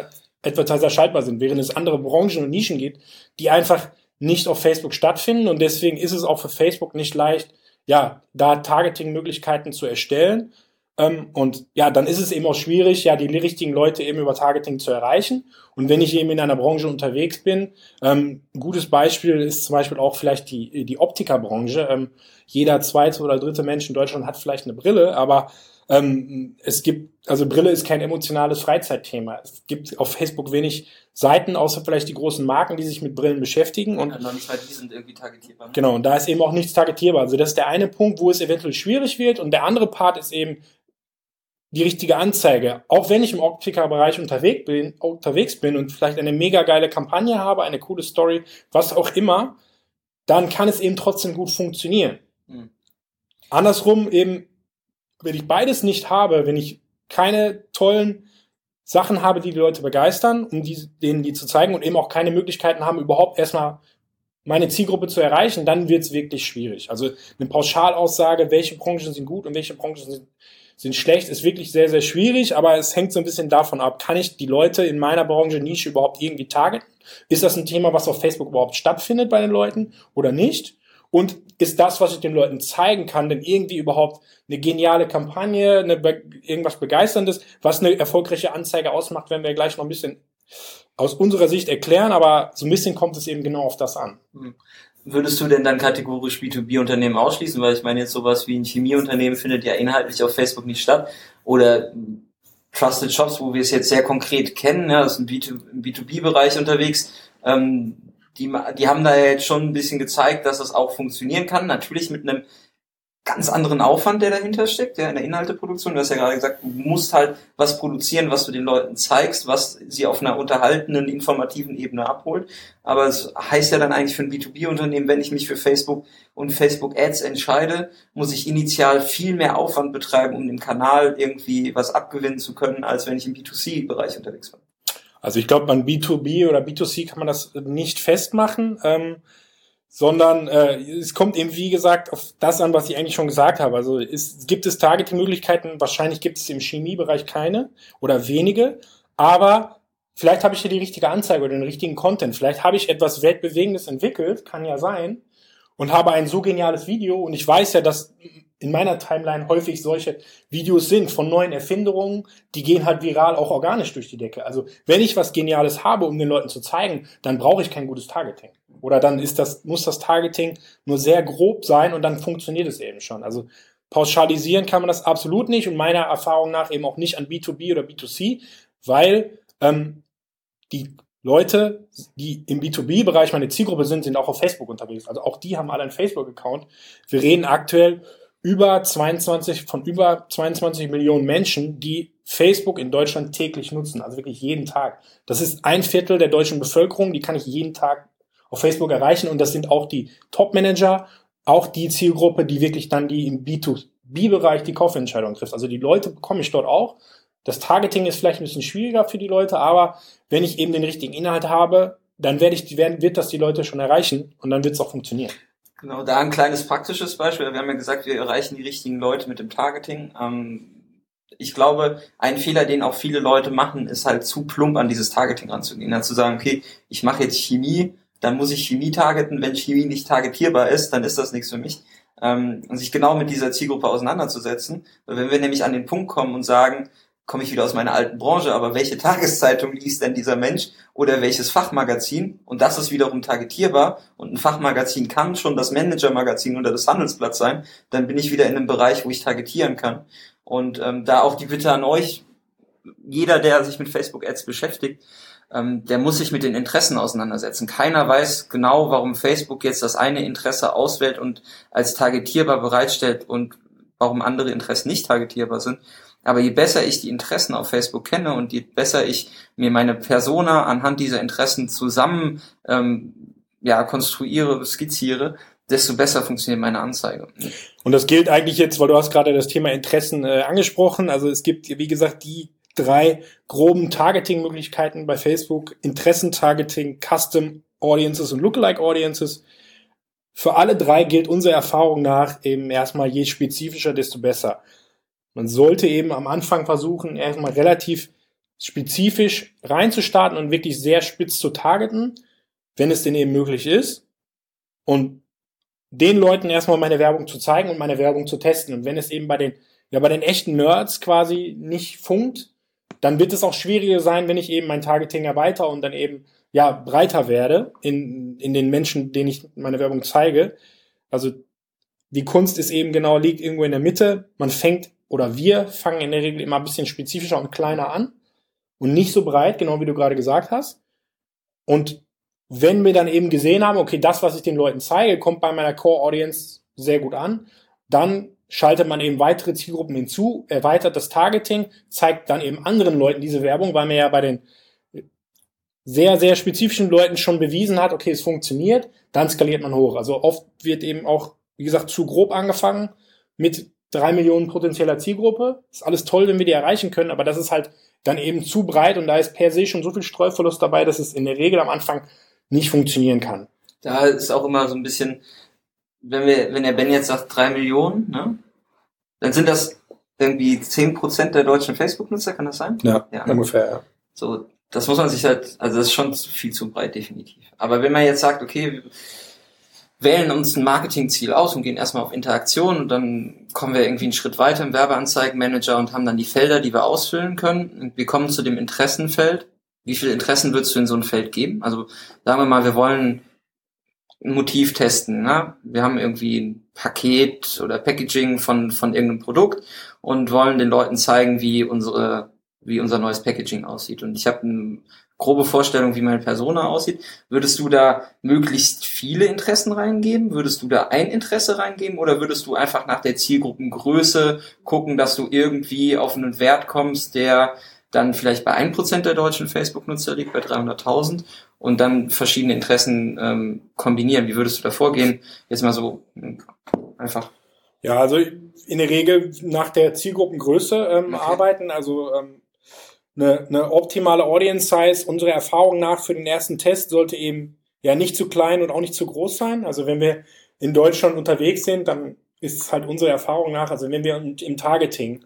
Advertiser schaltbar sind, während es andere Branchen und Nischen gibt, die einfach nicht auf Facebook stattfinden. Und deswegen ist es auch für Facebook nicht leicht, ja, da Targeting-Möglichkeiten zu erstellen. Ähm, und ja, dann ist es eben auch schwierig, ja, die richtigen Leute eben über Targeting zu erreichen. Und wenn ich eben in einer Branche unterwegs bin, ähm, ein gutes Beispiel ist zum Beispiel auch vielleicht die, die Optikerbranche. Ähm, jeder zweite oder dritte Mensch in Deutschland hat vielleicht eine Brille, aber ähm, es gibt, also Brille ist kein emotionales Freizeitthema. Es gibt auf Facebook wenig Seiten, außer vielleicht die großen Marken, die sich mit Brillen beschäftigen. Und ja, nicht, die sind irgendwie targetierbar. Genau, und da ist eben auch nichts targetierbar. Also das ist der eine Punkt, wo es eventuell schwierig wird. Und der andere Part ist eben, die richtige Anzeige. Auch wenn ich im Optikerbereich unterwegs bin, unterwegs bin und vielleicht eine mega geile Kampagne habe, eine coole Story, was auch immer, dann kann es eben trotzdem gut funktionieren. Mhm. Andersrum eben, wenn ich beides nicht habe, wenn ich keine tollen Sachen habe, die die Leute begeistern, um die, denen die zu zeigen und eben auch keine Möglichkeiten haben, überhaupt erstmal meine Zielgruppe zu erreichen, dann wird es wirklich schwierig. Also eine Pauschalaussage, welche Branchen sind gut und welche Branchen sind, sind schlecht, ist wirklich sehr, sehr schwierig, aber es hängt so ein bisschen davon ab, kann ich die Leute in meiner Branche Nische überhaupt irgendwie targeten? Ist das ein Thema, was auf Facebook überhaupt stattfindet bei den Leuten oder nicht? Und ist das, was ich den Leuten zeigen kann, denn irgendwie überhaupt eine geniale Kampagne, eine, irgendwas Begeisterndes, was eine erfolgreiche Anzeige ausmacht, werden wir gleich noch ein bisschen aus unserer Sicht erklären, aber so ein bisschen kommt es eben genau auf das an. Würdest du denn dann kategorisch B2B-Unternehmen ausschließen? Weil ich meine, jetzt sowas wie ein Chemieunternehmen findet ja inhaltlich auf Facebook nicht statt. Oder Trusted Shops, wo wir es jetzt sehr konkret kennen, ja, das ist im B2B-Bereich unterwegs. Ähm, die, die haben da jetzt schon ein bisschen gezeigt, dass das auch funktionieren kann. Natürlich mit einem ganz anderen Aufwand, der dahinter steckt, ja, in der Inhalteproduktion. Du hast ja gerade gesagt, du musst halt was produzieren, was du den Leuten zeigst, was sie auf einer unterhaltenden, informativen Ebene abholt. Aber es heißt ja dann eigentlich für ein B2B-Unternehmen, wenn ich mich für Facebook und Facebook Ads entscheide, muss ich initial viel mehr Aufwand betreiben, um dem Kanal irgendwie was abgewinnen zu können, als wenn ich im B2C-Bereich unterwegs bin. Also ich glaube, beim B2B oder B2C kann man das nicht festmachen. Ähm sondern äh, es kommt eben, wie gesagt, auf das an, was ich eigentlich schon gesagt habe. Also es, gibt es Targeting-Möglichkeiten, wahrscheinlich gibt es im Chemiebereich keine oder wenige, aber vielleicht habe ich hier die richtige Anzeige oder den richtigen Content. Vielleicht habe ich etwas Weltbewegendes entwickelt, kann ja sein, und habe ein so geniales Video und ich weiß ja, dass in meiner Timeline häufig solche Videos sind von neuen Erfindungen, die gehen halt viral auch organisch durch die Decke. Also wenn ich was Geniales habe, um den Leuten zu zeigen, dann brauche ich kein gutes Targeting. Oder dann ist das, muss das Targeting nur sehr grob sein und dann funktioniert es eben schon. Also pauschalisieren kann man das absolut nicht und meiner Erfahrung nach eben auch nicht an B2B oder B2C, weil ähm, die Leute, die im B2B-Bereich meine Zielgruppe sind, sind auch auf Facebook unterwegs. Also auch die haben alle einen Facebook-Account. Wir reden aktuell über 22, von über 22 Millionen Menschen, die Facebook in Deutschland täglich nutzen, also wirklich jeden Tag. Das ist ein Viertel der deutschen Bevölkerung, die kann ich jeden Tag auf Facebook erreichen und das sind auch die Top-Manager, auch die Zielgruppe, die wirklich dann die im B2B-Bereich die Kaufentscheidung trifft. Also die Leute bekomme ich dort auch. Das Targeting ist vielleicht ein bisschen schwieriger für die Leute, aber wenn ich eben den richtigen Inhalt habe, dann werde ich, werden, wird das die Leute schon erreichen und dann wird es auch funktionieren. Genau, da ein kleines praktisches Beispiel. Wir haben ja gesagt, wir erreichen die richtigen Leute mit dem Targeting. Ähm, ich glaube, ein Fehler, den auch viele Leute machen, ist halt zu plump an dieses Targeting ranzugehen. Dann zu sagen, okay, ich mache jetzt Chemie, dann muss ich Chemie targeten. Wenn Chemie nicht targetierbar ist, dann ist das nichts für mich. Ähm, und sich genau mit dieser Zielgruppe auseinanderzusetzen. Weil wenn wir nämlich an den Punkt kommen und sagen, komme ich wieder aus meiner alten Branche, aber welche Tageszeitung liest denn dieser Mensch oder welches Fachmagazin? Und das ist wiederum targetierbar und ein Fachmagazin kann schon das Managermagazin oder das Handelsblatt sein, dann bin ich wieder in einem Bereich, wo ich targetieren kann. Und ähm, da auch die Bitte an euch, jeder, der sich mit Facebook Ads beschäftigt, der muss sich mit den Interessen auseinandersetzen. Keiner weiß genau, warum Facebook jetzt das eine Interesse auswählt und als targetierbar bereitstellt und warum andere Interessen nicht targetierbar sind. Aber je besser ich die Interessen auf Facebook kenne und je besser ich mir meine Persona anhand dieser Interessen zusammen ähm, ja, konstruiere, skizziere, desto besser funktioniert meine Anzeige. Und das gilt eigentlich jetzt, weil du hast gerade das Thema Interessen äh, angesprochen. Also es gibt, wie gesagt, die drei groben Targeting-Möglichkeiten bei Facebook. Interessentargeting, Custom Audiences und Lookalike Audiences. Für alle drei gilt unserer Erfahrung nach eben erstmal je spezifischer, desto besser. Man sollte eben am Anfang versuchen, erstmal relativ spezifisch reinzustarten und wirklich sehr spitz zu targeten, wenn es denn eben möglich ist. Und den Leuten erstmal meine Werbung zu zeigen und meine Werbung zu testen. Und wenn es eben bei den, ja, bei den echten Nerds quasi nicht funkt, dann wird es auch schwieriger sein, wenn ich eben mein Targeting erweitere und dann eben ja breiter werde in, in den Menschen, denen ich meine Werbung zeige. Also die Kunst ist eben genau, liegt irgendwo in der Mitte. Man fängt oder wir fangen in der Regel immer ein bisschen spezifischer und kleiner an und nicht so breit, genau wie du gerade gesagt hast. Und wenn wir dann eben gesehen haben, okay, das, was ich den Leuten zeige, kommt bei meiner Core Audience sehr gut an, dann schaltet man eben weitere Zielgruppen hinzu, erweitert das Targeting, zeigt dann eben anderen Leuten diese Werbung, weil man ja bei den sehr, sehr spezifischen Leuten schon bewiesen hat, okay, es funktioniert, dann skaliert man hoch. Also oft wird eben auch, wie gesagt, zu grob angefangen mit drei Millionen potenzieller Zielgruppe. Ist alles toll, wenn wir die erreichen können, aber das ist halt dann eben zu breit und da ist per se schon so viel Streuverlust dabei, dass es in der Regel am Anfang nicht funktionieren kann. Da ist auch immer so ein bisschen, wenn wir, wenn der Ben jetzt sagt drei Millionen, ne, dann sind das irgendwie zehn Prozent der deutschen Facebook-Nutzer, kann das sein? Ja, ja. ungefähr, ja. So, das muss man sich halt, also das ist schon viel zu breit, definitiv. Aber wenn man jetzt sagt, okay, wählen uns ein Marketingziel aus und gehen erstmal auf Interaktion und dann kommen wir irgendwie einen Schritt weiter im Werbeanzeigenmanager und haben dann die Felder, die wir ausfüllen können. Und wir kommen zu dem Interessenfeld. Wie viele Interessen würdest du in so ein Feld geben? Also sagen wir mal, wir wollen Motiv testen. Ne? Wir haben irgendwie ein Paket oder Packaging von, von irgendeinem Produkt und wollen den Leuten zeigen, wie unsere wie unser neues Packaging aussieht. Und ich habe eine grobe Vorstellung, wie meine Persona aussieht. Würdest du da möglichst viele Interessen reingeben? Würdest du da ein Interesse reingeben? Oder würdest du einfach nach der Zielgruppengröße gucken, dass du irgendwie auf einen Wert kommst, der dann vielleicht bei 1% der deutschen Facebook-Nutzer liegt, bei 300.000 und dann verschiedene Interessen ähm, kombinieren. Wie würdest du da vorgehen? Jetzt mal so einfach. Ja, also in der Regel nach der Zielgruppengröße ähm, okay. arbeiten. Also ähm, eine, eine optimale Audience Size unserer Erfahrung nach für den ersten Test sollte eben ja nicht zu klein und auch nicht zu groß sein. Also wenn wir in Deutschland unterwegs sind, dann ist es halt unsere Erfahrung nach, also wenn wir im Targeting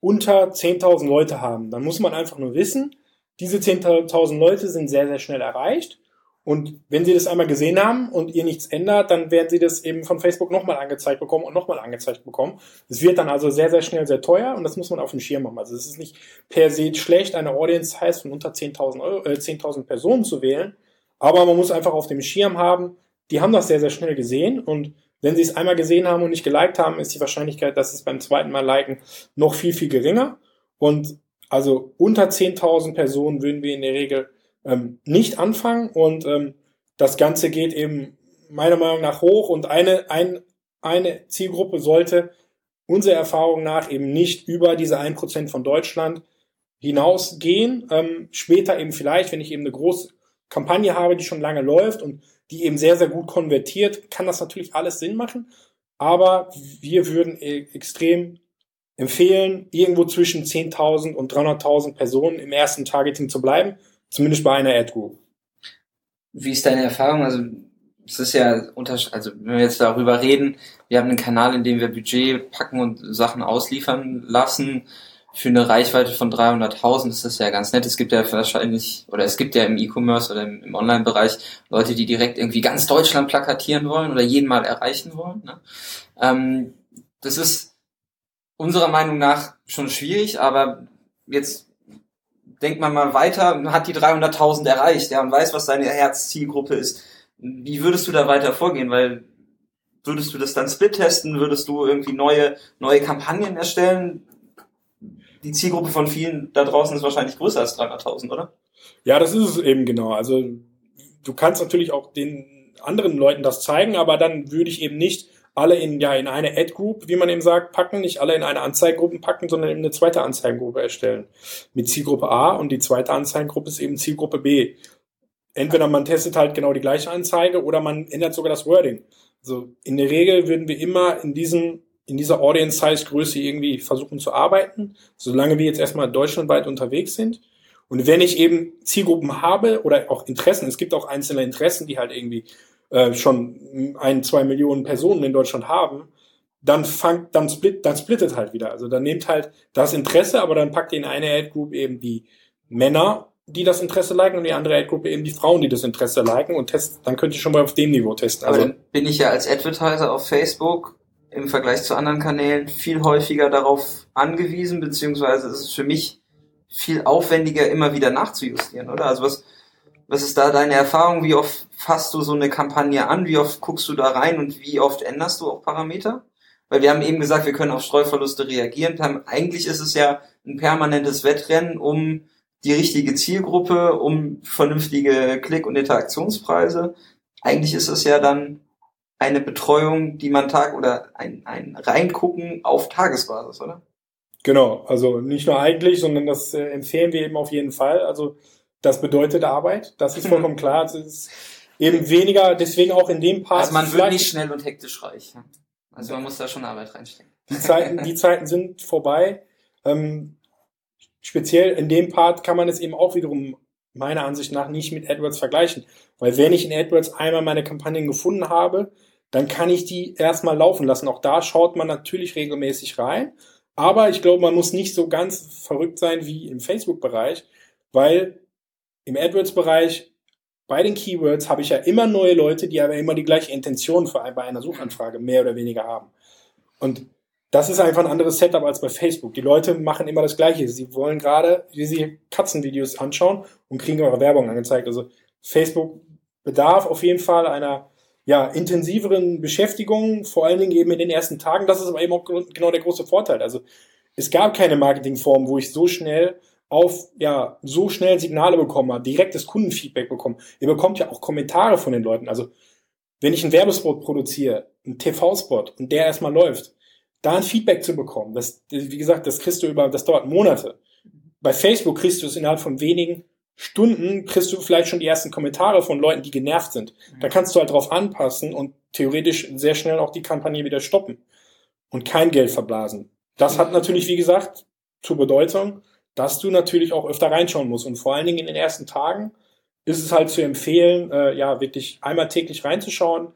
unter 10.000 Leute haben, dann muss man einfach nur wissen, diese 10.000 Leute sind sehr, sehr schnell erreicht und wenn Sie das einmal gesehen haben und ihr nichts ändert, dann werden Sie das eben von Facebook nochmal angezeigt bekommen und nochmal angezeigt bekommen. Es wird dann also sehr, sehr schnell sehr teuer und das muss man auf dem Schirm haben. Also es ist nicht per se schlecht, eine Audience Size von unter 10.000 äh, 10 Personen zu wählen, aber man muss einfach auf dem Schirm haben, die haben das sehr, sehr schnell gesehen und wenn sie es einmal gesehen haben und nicht geliked haben, ist die Wahrscheinlichkeit, dass es beim zweiten Mal liken, noch viel, viel geringer. Und also unter 10.000 Personen würden wir in der Regel ähm, nicht anfangen und ähm, das Ganze geht eben meiner Meinung nach hoch und eine, ein, eine Zielgruppe sollte unserer Erfahrung nach eben nicht über diese 1% von Deutschland hinausgehen. Ähm, später eben vielleicht, wenn ich eben eine große Kampagne habe, die schon lange läuft und die eben sehr, sehr gut konvertiert, kann das natürlich alles Sinn machen. Aber wir würden e-, extrem empfehlen, irgendwo zwischen 10.000 und 300.000 Personen im ersten Targeting zu bleiben Zumindest bei einer Ad Group. Wie ist deine Erfahrung? Also es ist ja also wenn wir jetzt darüber reden, wir haben einen Kanal, in dem wir Budget packen und Sachen ausliefern lassen. Für eine Reichweite von 300.000 ist das ja ganz nett. Es gibt ja wahrscheinlich, oder es gibt ja im E-Commerce oder im, im Online-Bereich Leute, die direkt irgendwie ganz Deutschland plakatieren wollen oder jeden mal erreichen wollen. Ne? Ähm, das ist unserer Meinung nach schon schwierig, aber jetzt denkt man mal weiter, hat die 300.000 erreicht, ja, und weiß, was seine Herzzielgruppe ist. Wie würdest du da weiter vorgehen? Weil würdest du das dann split testen? Würdest du irgendwie neue, neue Kampagnen erstellen? Die Zielgruppe von vielen da draußen ist wahrscheinlich größer als 300.000, oder? Ja, das ist es eben genau. Also du kannst natürlich auch den anderen Leuten das zeigen, aber dann würde ich eben nicht alle in, ja, in eine Ad-Group, wie man eben sagt, packen, nicht alle in eine Anzeigengruppe packen, sondern eben eine zweite Anzeigengruppe erstellen. Mit Zielgruppe A und die zweite Anzeigengruppe ist eben Zielgruppe B. Entweder man testet halt genau die gleiche Anzeige oder man ändert sogar das Wording. Also in der Regel würden wir immer in diesem, in dieser Audience Size Größe irgendwie versuchen zu arbeiten, solange wir jetzt erstmal deutschlandweit unterwegs sind. Und wenn ich eben Zielgruppen habe oder auch Interessen, es gibt auch einzelne Interessen, die halt irgendwie äh, schon ein, zwei Millionen Personen in Deutschland haben, dann fangt, dann split, dann splittet halt wieder. Also dann nehmt halt das Interesse, aber dann packt ihr in eine Ad Group eben die Männer, die das Interesse liken und die andere Ad Group eben die Frauen, die das Interesse liken und test, dann könnt ihr schon mal auf dem Niveau testen. Also aber dann bin ich ja als Advertiser auf Facebook im Vergleich zu anderen Kanälen viel häufiger darauf angewiesen, beziehungsweise ist es für mich viel aufwendiger, immer wieder nachzujustieren, oder? Also was, was ist da deine Erfahrung? Wie oft fasst du so eine Kampagne an? Wie oft guckst du da rein und wie oft änderst du auch Parameter? Weil wir haben eben gesagt, wir können auf Streuverluste reagieren. Eigentlich ist es ja ein permanentes Wettrennen um die richtige Zielgruppe, um vernünftige Klick- und Interaktionspreise. Eigentlich ist es ja dann eine Betreuung, die man Tag oder ein, ein Reingucken auf Tagesbasis, oder? Genau, also nicht nur eigentlich, sondern das äh, empfehlen wir eben auf jeden Fall. Also das bedeutet Arbeit, das ist vollkommen klar. Es ist eben weniger, deswegen auch in dem Part. Also man wird nicht schnell und hektisch reich. Also man muss da schon Arbeit reinstecken. Die Zeiten, die Zeiten sind vorbei. Ähm, speziell in dem Part kann man es eben auch wiederum meiner Ansicht nach nicht mit AdWords vergleichen. Weil wenn ich in AdWords einmal meine Kampagnen gefunden habe, dann kann ich die erstmal laufen lassen. Auch da schaut man natürlich regelmäßig rein. Aber ich glaube, man muss nicht so ganz verrückt sein wie im Facebook-Bereich, weil im AdWords-Bereich bei den Keywords habe ich ja immer neue Leute, die aber immer die gleiche Intention für, bei einer Suchanfrage mehr oder weniger haben. Und das ist einfach ein anderes Setup als bei Facebook. Die Leute machen immer das Gleiche. Sie wollen gerade, wie sie Katzenvideos anschauen und kriegen eure Werbung angezeigt. Also Facebook bedarf auf jeden Fall einer ja, intensiveren Beschäftigung, vor allen Dingen eben in den ersten Tagen. Das ist aber eben auch genau der große Vorteil. Also es gab keine Marketingform, wo ich so schnell auf, ja, so schnell Signale bekommen habe, direktes Kundenfeedback bekommen. Ihr bekommt ja auch Kommentare von den Leuten. Also wenn ich einen Werbespot produziere, einen TV-Spot und der erstmal läuft, da ein Feedback zu bekommen, das, wie gesagt, das kriegst du über, das dauert Monate. Bei Facebook kriegst du es innerhalb von wenigen Stunden kriegst du vielleicht schon die ersten Kommentare von Leuten, die genervt sind. Da kannst du halt drauf anpassen und theoretisch sehr schnell auch die Kampagne wieder stoppen und kein Geld verblasen. Das hat natürlich, wie gesagt, zur Bedeutung, dass du natürlich auch öfter reinschauen musst. Und vor allen Dingen in den ersten Tagen ist es halt zu empfehlen, äh, ja, wirklich einmal täglich reinzuschauen.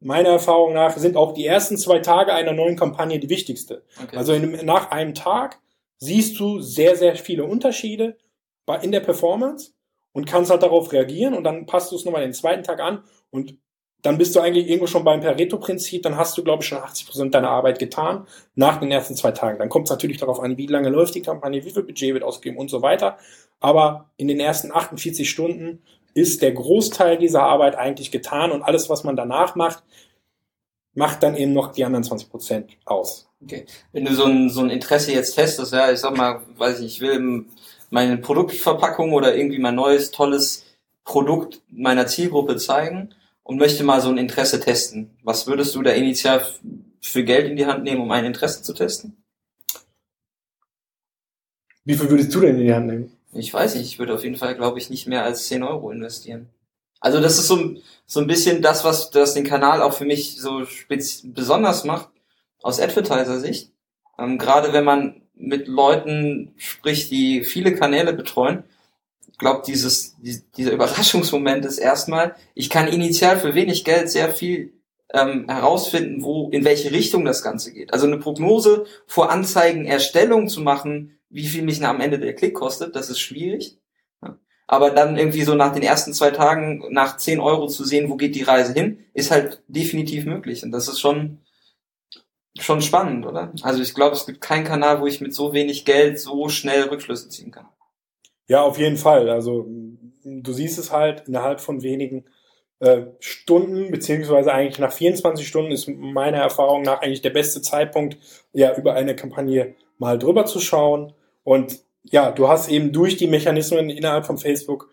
Meiner Erfahrung nach sind auch die ersten zwei Tage einer neuen Kampagne die wichtigste. Okay. Also in, nach einem Tag siehst du sehr, sehr viele Unterschiede in der Performance und kannst halt darauf reagieren und dann passt du es nochmal den zweiten Tag an und dann bist du eigentlich irgendwo schon beim Pareto-Prinzip, dann hast du, glaube ich, schon 80 Prozent deiner Arbeit getan nach den ersten zwei Tagen. Dann kommt es natürlich darauf an, wie lange läuft die Kampagne, wie viel Budget wird ausgegeben und so weiter. Aber in den ersten 48 Stunden ist der Großteil dieser Arbeit eigentlich getan und alles, was man danach macht, macht dann eben noch die anderen 20 Prozent aus. Okay. Wenn du so ein, so ein Interesse jetzt testest, ja, ich sag mal, weiß ich, ich will meine Produktverpackung oder irgendwie mein neues, tolles Produkt meiner Zielgruppe zeigen und möchte mal so ein Interesse testen. Was würdest du da initial für Geld in die Hand nehmen, um ein Interesse zu testen? Wie viel würdest du denn in die Hand nehmen? Ich weiß nicht, ich würde auf jeden Fall, glaube ich, nicht mehr als 10 Euro investieren. Also das ist so, so ein bisschen das, was das den Kanal auch für mich so besonders macht, aus Advertiser-Sicht. Ähm, Gerade wenn man mit Leuten spricht, die viele Kanäle betreuen, glaube, dieses, dieser Überraschungsmoment ist erstmal, ich kann initial für wenig Geld sehr viel ähm, herausfinden, wo, in welche Richtung das Ganze geht. Also eine Prognose vor Anzeigenerstellung zu machen, wie viel mich am Ende der Klick kostet, das ist schwierig. Aber dann irgendwie so nach den ersten zwei Tagen nach 10 Euro zu sehen, wo geht die Reise hin, ist halt definitiv möglich. Und das ist schon, schon spannend, oder? Also ich glaube, es gibt keinen Kanal, wo ich mit so wenig Geld so schnell Rückschlüsse ziehen kann. Ja, auf jeden Fall. Also du siehst es halt innerhalb von wenigen äh, Stunden, beziehungsweise eigentlich nach 24 Stunden ist meiner Erfahrung nach eigentlich der beste Zeitpunkt, ja, über eine Kampagne mal drüber zu schauen. Und ja, du hast eben durch die Mechanismen innerhalb von Facebook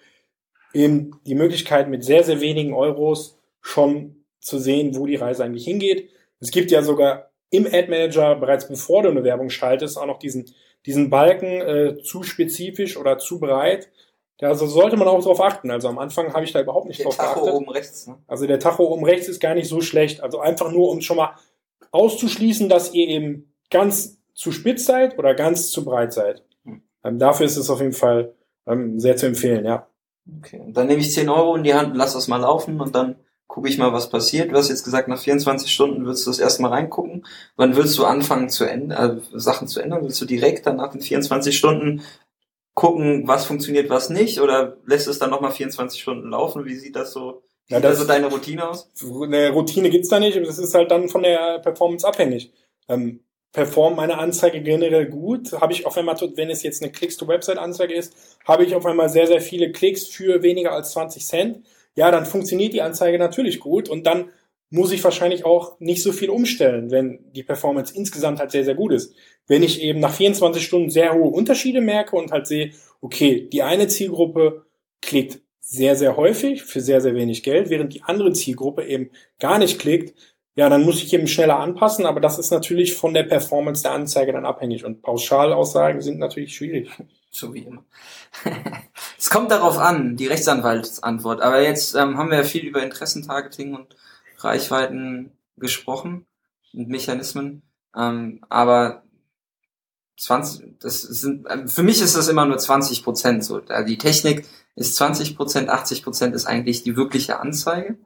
eben die Möglichkeit, mit sehr, sehr wenigen Euros schon zu sehen, wo die Reise eigentlich hingeht. Es gibt ja sogar im Ad Manager bereits bevor du eine Werbung schaltest auch noch diesen diesen Balken äh, zu spezifisch oder zu breit. Ja, also sollte man auch darauf achten. Also am Anfang habe ich da überhaupt nicht der drauf Tacho geachtet. oben rechts. Ne? Also der Tacho oben rechts ist gar nicht so schlecht. Also einfach nur, um schon mal auszuschließen, dass ihr eben ganz zu spitz seid oder ganz zu breit seid. Hm. Ähm, dafür ist es auf jeden Fall ähm, sehr zu empfehlen, ja. Okay, und dann nehme ich 10 Euro in die Hand lass das mal laufen und dann gucke ich mal, was passiert. Du hast jetzt gesagt, nach 24 Stunden willst du das erstmal reingucken. Wann willst du anfangen zu ändern, äh, Sachen zu ändern? Willst du direkt dann nach den 24 Stunden gucken, was funktioniert, was nicht? Oder lässt es dann nochmal 24 Stunden laufen? Wie sieht das so, wie ja, sieht das, so deine Routine aus? Eine Routine gibt's da nicht, das ist halt dann von der Performance abhängig. Ähm, performt meine Anzeige generell gut, habe ich auf einmal, wenn es jetzt eine Klicks-to-Website-Anzeige ist, habe ich auf einmal sehr, sehr viele Klicks für weniger als 20 Cent ja, dann funktioniert die Anzeige natürlich gut und dann muss ich wahrscheinlich auch nicht so viel umstellen, wenn die Performance insgesamt halt sehr, sehr gut ist. Wenn ich eben nach 24 Stunden sehr hohe Unterschiede merke und halt sehe, okay, die eine Zielgruppe klickt sehr, sehr häufig für sehr, sehr wenig Geld, während die andere Zielgruppe eben gar nicht klickt, ja, dann muss ich eben schneller anpassen, aber das ist natürlich von der Performance der Anzeige dann abhängig und Pauschalaussagen sind natürlich schwierig. So wie immer. es kommt darauf an, die Rechtsanwaltsantwort. Aber jetzt ähm, haben wir ja viel über Interessentargeting und Reichweiten gesprochen und Mechanismen. Ähm, aber 20, das sind, äh, für mich ist das immer nur 20 Prozent so. Die Technik ist 20 Prozent, 80 Prozent ist eigentlich die wirkliche Anzeige.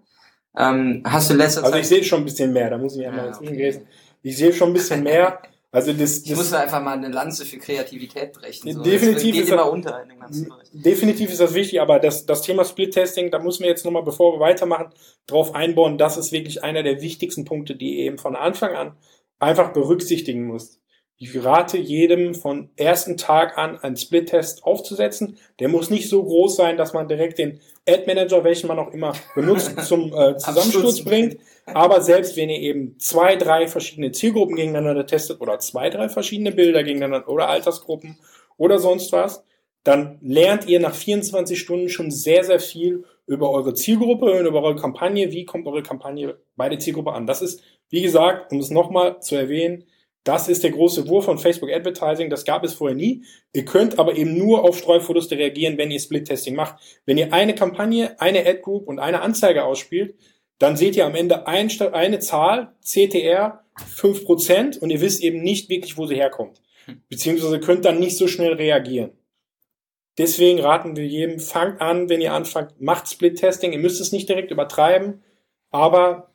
Ähm, hast du in letzter also Zeit... Also ich sehe schon ein bisschen mehr, da muss ich einmal ja, okay. Ich sehe schon ein bisschen mehr. Also das, ich muss einfach mal eine Lanze für Kreativität brechen. So. Definitiv ist immer unter in dem ganzen Bereich. Definitiv ist das wichtig, aber das, das Thema Split-Testing, da müssen wir jetzt nochmal, bevor wir weitermachen, drauf einbauen. Das ist wirklich einer der wichtigsten Punkte, die ihr eben von Anfang an einfach berücksichtigen muss. Ich rate jedem von ersten Tag an einen Split-Test aufzusetzen. Der muss nicht so groß sein, dass man direkt den Ad-Manager, welchen man auch immer benutzt, zum äh, Zusammensturz bringt. Aber selbst wenn ihr eben zwei, drei verschiedene Zielgruppen gegeneinander testet oder zwei, drei verschiedene Bilder gegeneinander oder Altersgruppen oder sonst was, dann lernt ihr nach 24 Stunden schon sehr, sehr viel über eure Zielgruppe und über eure Kampagne. Wie kommt eure Kampagne bei der Zielgruppe an? Das ist, wie gesagt, um es nochmal zu erwähnen, das ist der große Wurf von Facebook Advertising. Das gab es vorher nie. Ihr könnt aber eben nur auf Streuverluste reagieren, wenn ihr Split-Testing macht. Wenn ihr eine Kampagne, eine Ad-Group und eine Anzeige ausspielt, dann seht ihr am Ende ein, eine Zahl, CTR, 5% und ihr wisst eben nicht wirklich, wo sie herkommt. Beziehungsweise könnt dann nicht so schnell reagieren. Deswegen raten wir jedem, fangt an, wenn ihr anfangt, macht Split-Testing. Ihr müsst es nicht direkt übertreiben, aber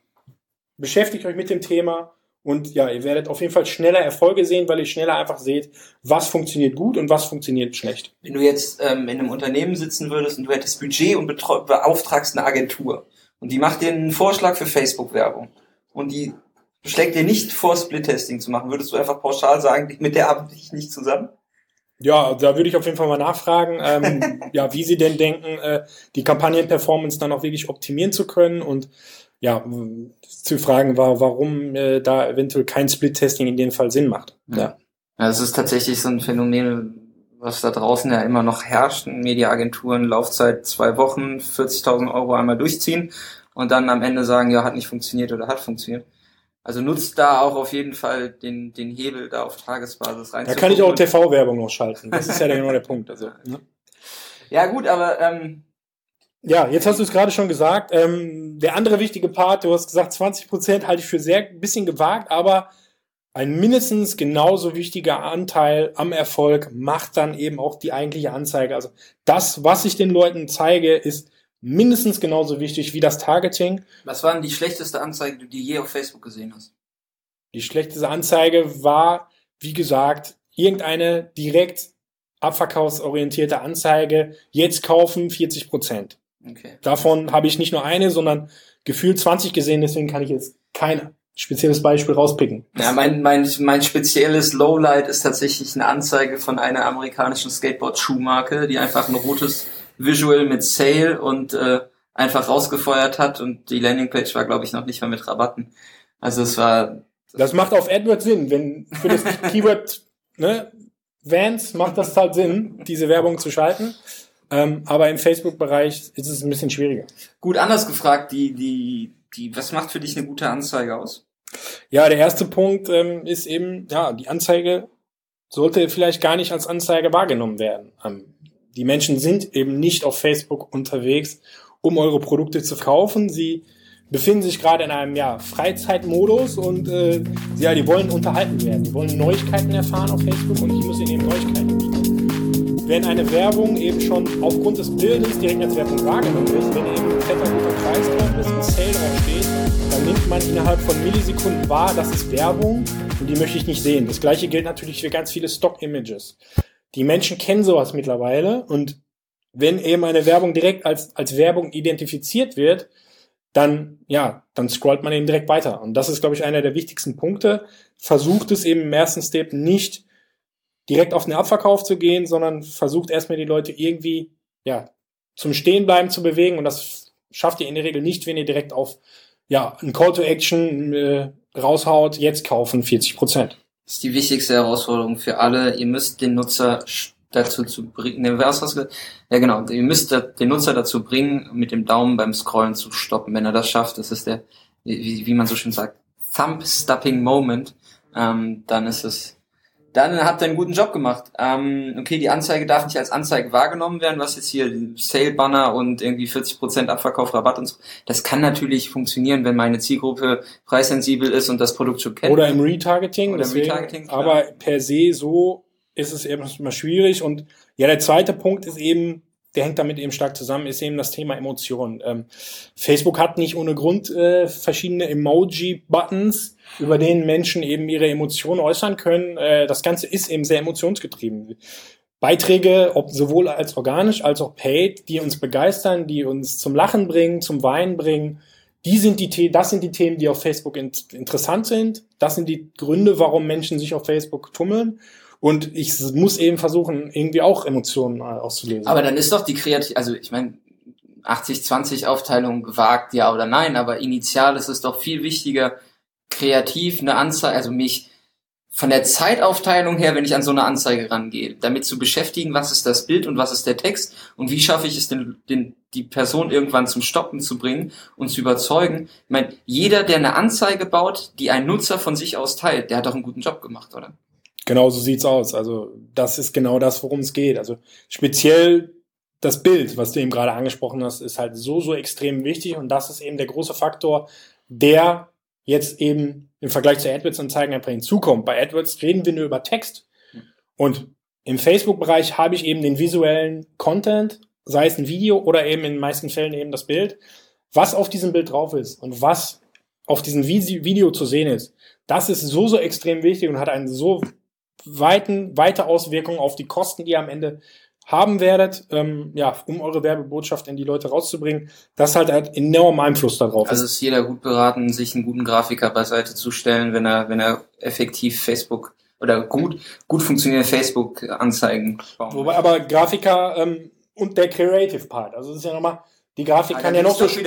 beschäftigt euch mit dem Thema und ja, ihr werdet auf jeden Fall schneller Erfolge sehen, weil ihr schneller einfach seht, was funktioniert gut und was funktioniert schlecht. Wenn du jetzt ähm, in einem Unternehmen sitzen würdest und du hättest Budget und beauftragst eine Agentur und die macht dir einen Vorschlag für Facebook-Werbung und die schlägt dir nicht vor, Split-Testing zu machen, würdest du einfach pauschal sagen, mit der arbeite ich nicht zusammen? Ja, da würde ich auf jeden Fall mal nachfragen, ähm, ja, wie sie denn denken, äh, die Kampagnenperformance dann auch wirklich optimieren zu können und ja, zu fragen war, warum äh, da eventuell kein Split-Testing in dem Fall Sinn macht. Ja. ja, es ist tatsächlich so ein Phänomen, was da draußen ja immer noch herrscht. Mediaagenturen, Laufzeit zwei Wochen, 40.000 Euro einmal durchziehen und dann am Ende sagen, ja, hat nicht funktioniert oder hat funktioniert. Also nutzt da auch auf jeden Fall den, den Hebel da auf Tagesbasis rein. Da kann ich auch TV-Werbung noch schalten. Das ist ja genau der Punkt. Also, ne? Ja gut, aber ähm, ja, jetzt hast du es gerade schon gesagt. Ähm, der andere wichtige Part, du hast gesagt, 20 Prozent halte ich für sehr bisschen gewagt, aber ein mindestens genauso wichtiger Anteil am Erfolg macht dann eben auch die eigentliche Anzeige. Also das, was ich den Leuten zeige, ist mindestens genauso wichtig wie das Targeting. Was war denn die schlechteste Anzeige, die du je auf Facebook gesehen hast? Die schlechteste Anzeige war, wie gesagt, irgendeine direkt abverkaufsorientierte Anzeige. Jetzt kaufen 40 Prozent. Okay. Davon habe ich nicht nur eine, sondern gefühlt 20 gesehen, deswegen kann ich jetzt kein spezielles Beispiel rauspicken. Ja, mein, mein, mein spezielles Lowlight ist tatsächlich eine Anzeige von einer amerikanischen Skateboard-Schuhmarke, die einfach ein rotes Visual mit Sale und äh, einfach rausgefeuert hat und die Landingpage war, glaube ich, noch nicht mal mit Rabatten. Also es war. Das macht auf AdWords Sinn, wenn für das Keyword ne, Vans macht das halt Sinn, diese Werbung zu schalten. Ähm, aber im Facebook-Bereich ist es ein bisschen schwieriger. Gut, anders gefragt, die, die, die, was macht für dich eine gute Anzeige aus? Ja, der erste Punkt ähm, ist eben, ja, die Anzeige sollte vielleicht gar nicht als Anzeige wahrgenommen werden. Ähm, die Menschen sind eben nicht auf Facebook unterwegs, um eure Produkte zu kaufen. Sie befinden sich gerade in einem ja, Freizeitmodus und äh, ja, die wollen unterhalten werden. Die wollen Neuigkeiten erfahren auf Facebook und ich muss ihnen eben Neuigkeiten bieten wenn eine Werbung eben schon aufgrund des Bildes direkt als Werbung wahrgenommen ist, wenn eben ein fetter guter Preis drauf ist, ein Sale draufsteht, dann nimmt man innerhalb von Millisekunden wahr, das ist Werbung und die möchte ich nicht sehen. Das gleiche gilt natürlich für ganz viele Stock-Images. Die Menschen kennen sowas mittlerweile und wenn eben eine Werbung direkt als, als Werbung identifiziert wird, dann, ja, dann scrollt man eben direkt weiter. Und das ist, glaube ich, einer der wichtigsten Punkte. Versucht es eben im ersten Step nicht direkt auf den Abverkauf zu gehen, sondern versucht erstmal die Leute irgendwie ja, zum Stehenbleiben zu bewegen und das schafft ihr in der Regel nicht, wenn ihr direkt auf ja, ein Call to Action äh, raushaut, jetzt kaufen 40 Prozent. Das ist die wichtigste Herausforderung für alle. Ihr müsst den Nutzer dazu zu bringen, ne, was hast du Ja genau, ihr müsst den Nutzer dazu bringen, mit dem Daumen beim Scrollen zu stoppen. Wenn er das schafft, das ist der, wie, wie man so schön sagt, Thumb-Stopping Moment, ähm, dann ist es dann habt ihr einen guten Job gemacht. Ähm, okay, die Anzeige darf nicht als Anzeige wahrgenommen werden, was jetzt hier Sale-Banner und irgendwie 40% Abverkauf, Rabatt und so. Das kann natürlich funktionieren, wenn meine Zielgruppe preissensibel ist und das Produkt schon kennt. Oder im Retargeting. Oder deswegen, im Retargeting klar. aber per se so ist es eben immer schwierig. Und ja, der zweite Punkt ist eben, der hängt damit eben stark zusammen, ist eben das Thema Emotionen. Ähm, Facebook hat nicht ohne Grund äh, verschiedene Emoji-Buttons, über denen Menschen eben ihre Emotionen äußern können. Äh, das Ganze ist eben sehr emotionsgetrieben. Beiträge, ob sowohl als organisch als auch paid, die uns begeistern, die uns zum Lachen bringen, zum Weinen bringen, die sind die, das sind die Themen, die auf Facebook in, interessant sind. Das sind die Gründe, warum Menschen sich auf Facebook tummeln. Und ich muss eben versuchen, irgendwie auch Emotionen äh, auszulesen. Aber dann ist doch die Kreativ, also ich meine, 80-20 Aufteilung gewagt, ja oder nein, aber initial ist es doch viel wichtiger, kreativ eine Anzeige, also mich von der Zeitaufteilung her, wenn ich an so eine Anzeige rangehe, damit zu beschäftigen, was ist das Bild und was ist der Text und wie schaffe ich es, den, den, die Person irgendwann zum Stoppen zu bringen und zu überzeugen. Ich meine, jeder, der eine Anzeige baut, die ein Nutzer von sich aus teilt, der hat doch einen guten Job gemacht, oder? Genau so sieht's aus. Also das ist genau das, worum es geht. Also speziell das Bild, was du eben gerade angesprochen hast, ist halt so, so extrem wichtig und das ist eben der große Faktor, der jetzt eben im Vergleich zu AdWords-Anzeigen einfach hinzukommt. Bei AdWords reden wir nur über Text und im Facebook-Bereich habe ich eben den visuellen Content, sei es ein Video oder eben in den meisten Fällen eben das Bild, was auf diesem Bild drauf ist und was auf diesem Video zu sehen ist. Das ist so, so extrem wichtig und hat einen so weiten, weite Auswirkungen auf die Kosten, die ihr am Ende haben werdet, ähm, ja, um eure Werbebotschaft in die Leute rauszubringen. Das halt hat enormen Einfluss darauf. Also ist jeder gut beraten, sich einen guten Grafiker beiseite zu stellen, wenn er, wenn er effektiv Facebook oder gut, gut funktionierende Facebook-Anzeigen bauen Wobei aber Grafiker ähm, und der Creative Part, also das ist ja nochmal, die Grafik ah, kann ja noch so, die,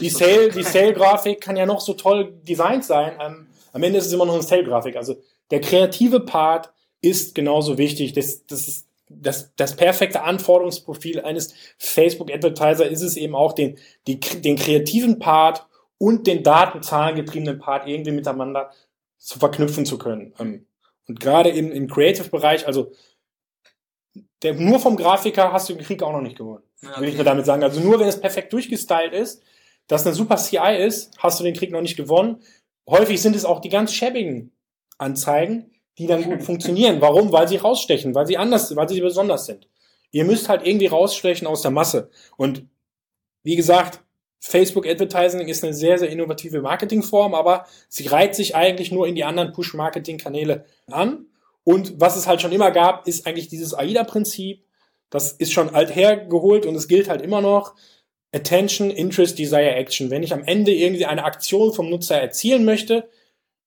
die Sale, die Sale-Grafik kann ja noch so toll designt sein. Ähm, am Ende ist es immer noch eine Sale-Grafik. Also der kreative Part ist genauso wichtig. Das, das ist das, das perfekte Anforderungsprofil eines Facebook-Advertiser ist es eben auch, den, die, den kreativen Part und den datenzahlengetriebenen Part irgendwie miteinander zu verknüpfen zu können. Ähm, und gerade im, im Creative-Bereich, also der, nur vom Grafiker hast du den Krieg auch noch nicht gewonnen. Okay. Will ich nur damit sagen. Also nur wenn es perfekt durchgestylt ist, dass eine super CI ist, hast du den Krieg noch nicht gewonnen. Häufig sind es auch die ganz schäbigen Anzeigen, die dann gut funktionieren. Warum? Weil sie rausstechen, weil sie anders, weil sie besonders sind. Ihr müsst halt irgendwie rausstechen aus der Masse. Und wie gesagt, Facebook Advertising ist eine sehr, sehr innovative Marketingform, aber sie reiht sich eigentlich nur in die anderen Push-Marketing-Kanäle an. Und was es halt schon immer gab, ist eigentlich dieses AIDA-Prinzip. Das ist schon alt hergeholt und es gilt halt immer noch. Attention, Interest, Desire, Action. Wenn ich am Ende irgendwie eine Aktion vom Nutzer erzielen möchte,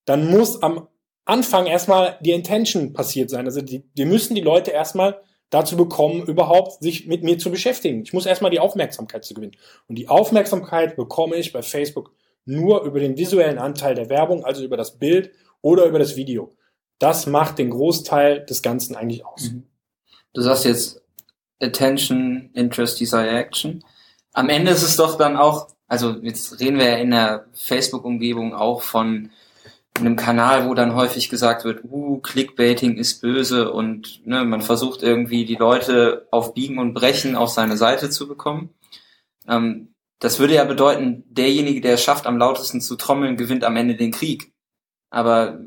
dann muss am Anfang erstmal die Intention passiert sein. Also die, wir müssen die Leute erstmal dazu bekommen, überhaupt sich mit mir zu beschäftigen. Ich muss erstmal die Aufmerksamkeit zu gewinnen. Und die Aufmerksamkeit bekomme ich bei Facebook nur über den visuellen Anteil der Werbung, also über das Bild oder über das Video. Das macht den Großteil des Ganzen eigentlich aus. Mhm. Du sagst jetzt Attention, Interest, Desire, Action. Am Ende ist es doch dann auch, also jetzt reden wir ja in der Facebook-Umgebung auch von in einem Kanal, wo dann häufig gesagt wird, uh, Clickbaiting ist böse und ne, man versucht irgendwie die Leute auf Biegen und Brechen auf seine Seite zu bekommen. Ähm, das würde ja bedeuten, derjenige, der es schafft, am lautesten zu trommeln, gewinnt am Ende den Krieg. Aber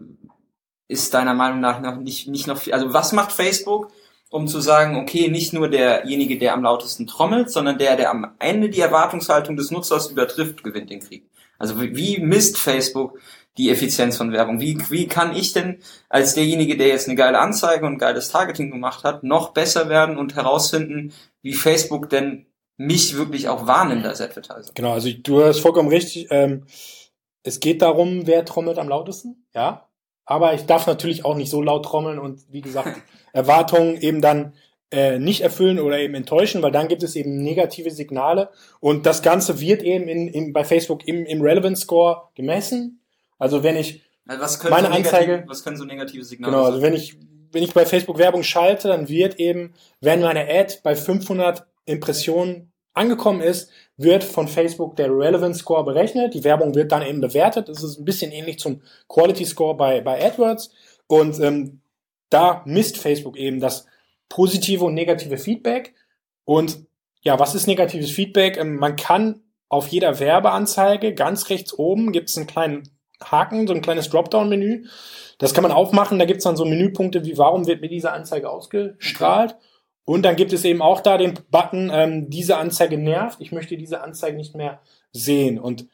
ist deiner Meinung nach noch nicht, nicht noch viel, also was macht Facebook, um zu sagen, okay, nicht nur derjenige, der am lautesten trommelt, sondern der, der am Ende die Erwartungshaltung des Nutzers übertrifft, gewinnt den Krieg. Also wie misst Facebook die Effizienz von Werbung? Wie, wie kann ich denn als derjenige, der jetzt eine geile Anzeige und geiles Targeting gemacht hat, noch besser werden und herausfinden, wie Facebook denn mich wirklich auch wahrnimmt als Advertiser? Genau, also du hast vollkommen richtig. Ähm, es geht darum, wer trommelt am lautesten, ja. Aber ich darf natürlich auch nicht so laut trommeln und wie gesagt, Erwartungen eben dann äh, nicht erfüllen oder eben enttäuschen, weil dann gibt es eben negative Signale und das Ganze wird eben in, in, bei Facebook im, im Relevance Score gemessen also wenn ich also meine so Anzeige, was können so negative Signale Genau, also wenn ich wenn ich bei Facebook Werbung schalte, dann wird eben, wenn meine Ad bei 500 Impressionen angekommen ist, wird von Facebook der Relevance Score berechnet. Die Werbung wird dann eben bewertet. Das ist ein bisschen ähnlich zum Quality Score bei, bei AdWords. Und ähm, da misst Facebook eben das positive und negative Feedback. Und ja, was ist negatives Feedback? Ähm, man kann auf jeder Werbeanzeige ganz rechts oben gibt es einen kleinen Haken, so ein kleines Dropdown-Menü. Das kann man aufmachen. Da gibt es dann so Menüpunkte wie, warum wird mir diese Anzeige ausgestrahlt? Und dann gibt es eben auch da den Button, ähm, diese Anzeige nervt. Ich möchte diese Anzeige nicht mehr sehen. Und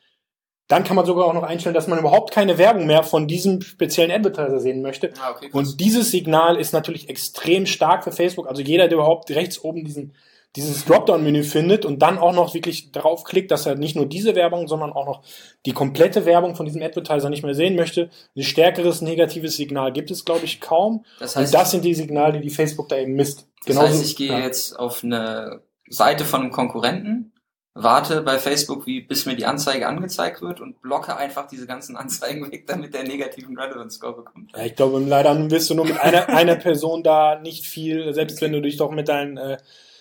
dann kann man sogar auch noch einstellen, dass man überhaupt keine Werbung mehr von diesem speziellen Advertiser sehen möchte. Ah, okay, und dieses Signal ist natürlich extrem stark für Facebook. Also jeder, der überhaupt rechts oben diesen dieses Dropdown-Menü findet und dann auch noch wirklich draufklickt, dass er nicht nur diese Werbung, sondern auch noch die komplette Werbung von diesem Advertiser nicht mehr sehen möchte. Ein stärkeres negatives Signal gibt es, glaube ich, kaum. Das heißt, und das sind die Signale, die Facebook da eben misst. Das Genauso, heißt, ich gehe ja. jetzt auf eine Seite von einem Konkurrenten, warte bei Facebook, wie, bis mir die Anzeige angezeigt wird und blocke einfach diese ganzen Anzeigen weg, damit der negativen Relevance Score bekommt. Ja, ich glaube, leider wirst du nur mit einer, einer Person da nicht viel, selbst wenn du dich doch mit deinen äh,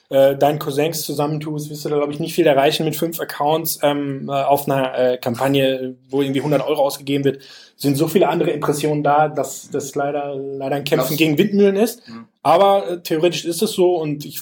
äh, deinen Cousins zusammentust, wirst du da, glaube ich, nicht viel erreichen mit fünf Accounts ähm, äh, auf einer äh, Kampagne, wo irgendwie 100 Euro ausgegeben wird. Sind so viele andere Impressionen da, dass das leider, leider ein Kämpfen gegen Windmühlen ist. Mhm. Aber äh, theoretisch ist es so und ich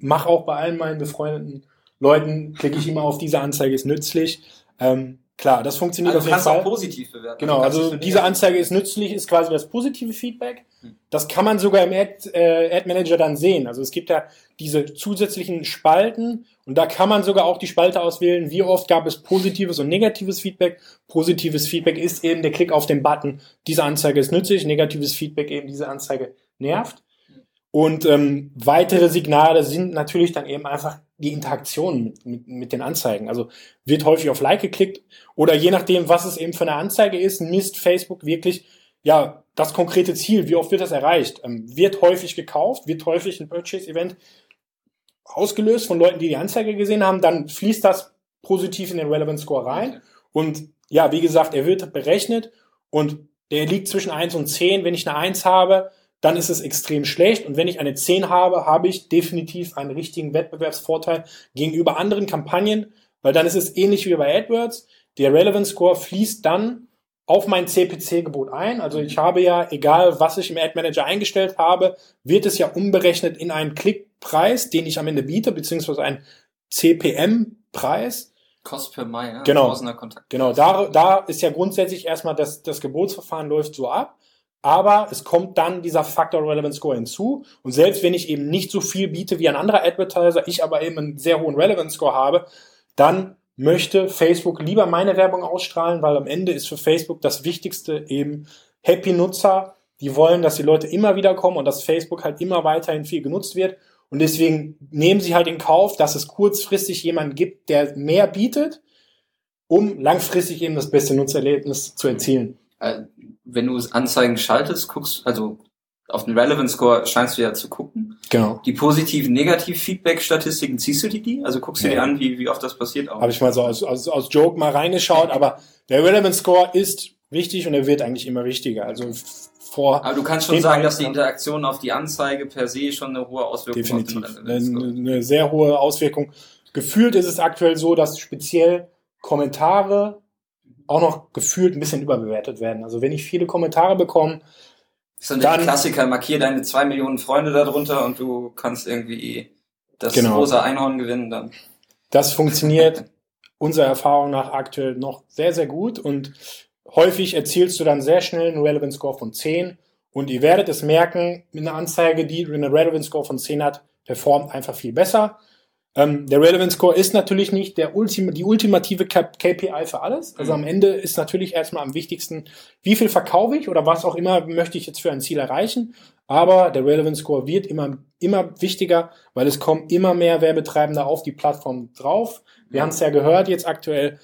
mache auch bei allen meinen befreundeten Leuten, klicke ich immer auf diese Anzeige, ist nützlich. Ähm, Klar, das funktioniert also auf jeden Fall. Auch positiv bewerten. Genau, also diese Anzeige ist nützlich, ist quasi das positive Feedback. Hm. Das kann man sogar im Ad, äh, Ad Manager dann sehen. Also es gibt ja diese zusätzlichen Spalten und da kann man sogar auch die Spalte auswählen, wie oft gab es positives und negatives Feedback. Positives Feedback ist eben der Klick auf den Button, diese Anzeige ist nützlich, negatives Feedback eben, diese Anzeige nervt. Und ähm, weitere Signale sind natürlich dann eben einfach die Interaktion mit, mit, mit den Anzeigen. Also wird häufig auf Like geklickt oder je nachdem, was es eben für eine Anzeige ist, misst Facebook wirklich ja das konkrete Ziel. Wie oft wird das erreicht? Ähm, wird häufig gekauft, wird häufig ein Purchase-Event ausgelöst von Leuten, die die Anzeige gesehen haben, dann fließt das positiv in den Relevant Score rein. Und ja, wie gesagt, er wird berechnet und der liegt zwischen 1 und 10. Wenn ich eine 1 habe, dann ist es extrem schlecht. Und wenn ich eine 10 habe, habe ich definitiv einen richtigen Wettbewerbsvorteil gegenüber anderen Kampagnen, weil dann ist es ähnlich wie bei AdWords. Der Relevance Score fließt dann auf mein CPC-Gebot ein. Also ich habe ja, egal was ich im Ad Manager eingestellt habe, wird es ja umberechnet in einen Klickpreis, den ich am Ende biete, beziehungsweise einen CPM-Preis. Cost per Mai, ja? Genau. Genau, da, da ist ja grundsätzlich erstmal das, das Gebotsverfahren läuft so ab aber es kommt dann dieser Factor Relevance Score hinzu. Und selbst wenn ich eben nicht so viel biete wie ein anderer Advertiser, ich aber eben einen sehr hohen Relevance Score habe, dann möchte Facebook lieber meine Werbung ausstrahlen, weil am Ende ist für Facebook das Wichtigste eben Happy Nutzer. Die wollen, dass die Leute immer wieder kommen und dass Facebook halt immer weiterhin viel genutzt wird. Und deswegen nehmen sie halt in Kauf, dass es kurzfristig jemanden gibt, der mehr bietet, um langfristig eben das beste Nutzererlebnis zu erzielen. Äh, wenn du Anzeigen schaltest, guckst, also auf den Relevance Score scheinst du ja zu gucken. Genau. Die positiven, negativ Feedback-Statistiken, ziehst du dir die? Also guckst du ja. dir an, wie, wie oft das passiert auch? Habe ich mal so aus, aus, aus Joke mal reingeschaut, aber der Relevance Score ist wichtig und er wird eigentlich immer wichtiger. Also vor. Aber du kannst schon sagen, dass die Interaktion auf die Anzeige per se schon eine hohe Auswirkung hat. Definitiv. Eine, eine sehr hohe Auswirkung. Gefühlt ist es aktuell so, dass speziell Kommentare auch noch gefühlt ein bisschen überbewertet werden. Also wenn ich viele Kommentare bekomme, so ein Klassiker, markier deine zwei Millionen Freunde darunter und du kannst irgendwie das genau. rosa Einhorn gewinnen dann. Das funktioniert unserer Erfahrung nach aktuell noch sehr, sehr gut und häufig erzielst du dann sehr schnell einen Relevance Score von 10 und ihr werdet es merken, mit einer Anzeige, die eine Relevance Score von 10 hat, performt einfach viel besser. Ähm, der Relevance Score ist natürlich nicht der Ultima, die ultimative KPI für alles. Also mhm. am Ende ist natürlich erstmal am wichtigsten, wie viel verkaufe ich oder was auch immer möchte ich jetzt für ein Ziel erreichen. Aber der Relevance Score wird immer, immer wichtiger, weil es kommen immer mehr Werbetreibende auf die Plattform drauf. Wir mhm. haben es ja gehört jetzt aktuell.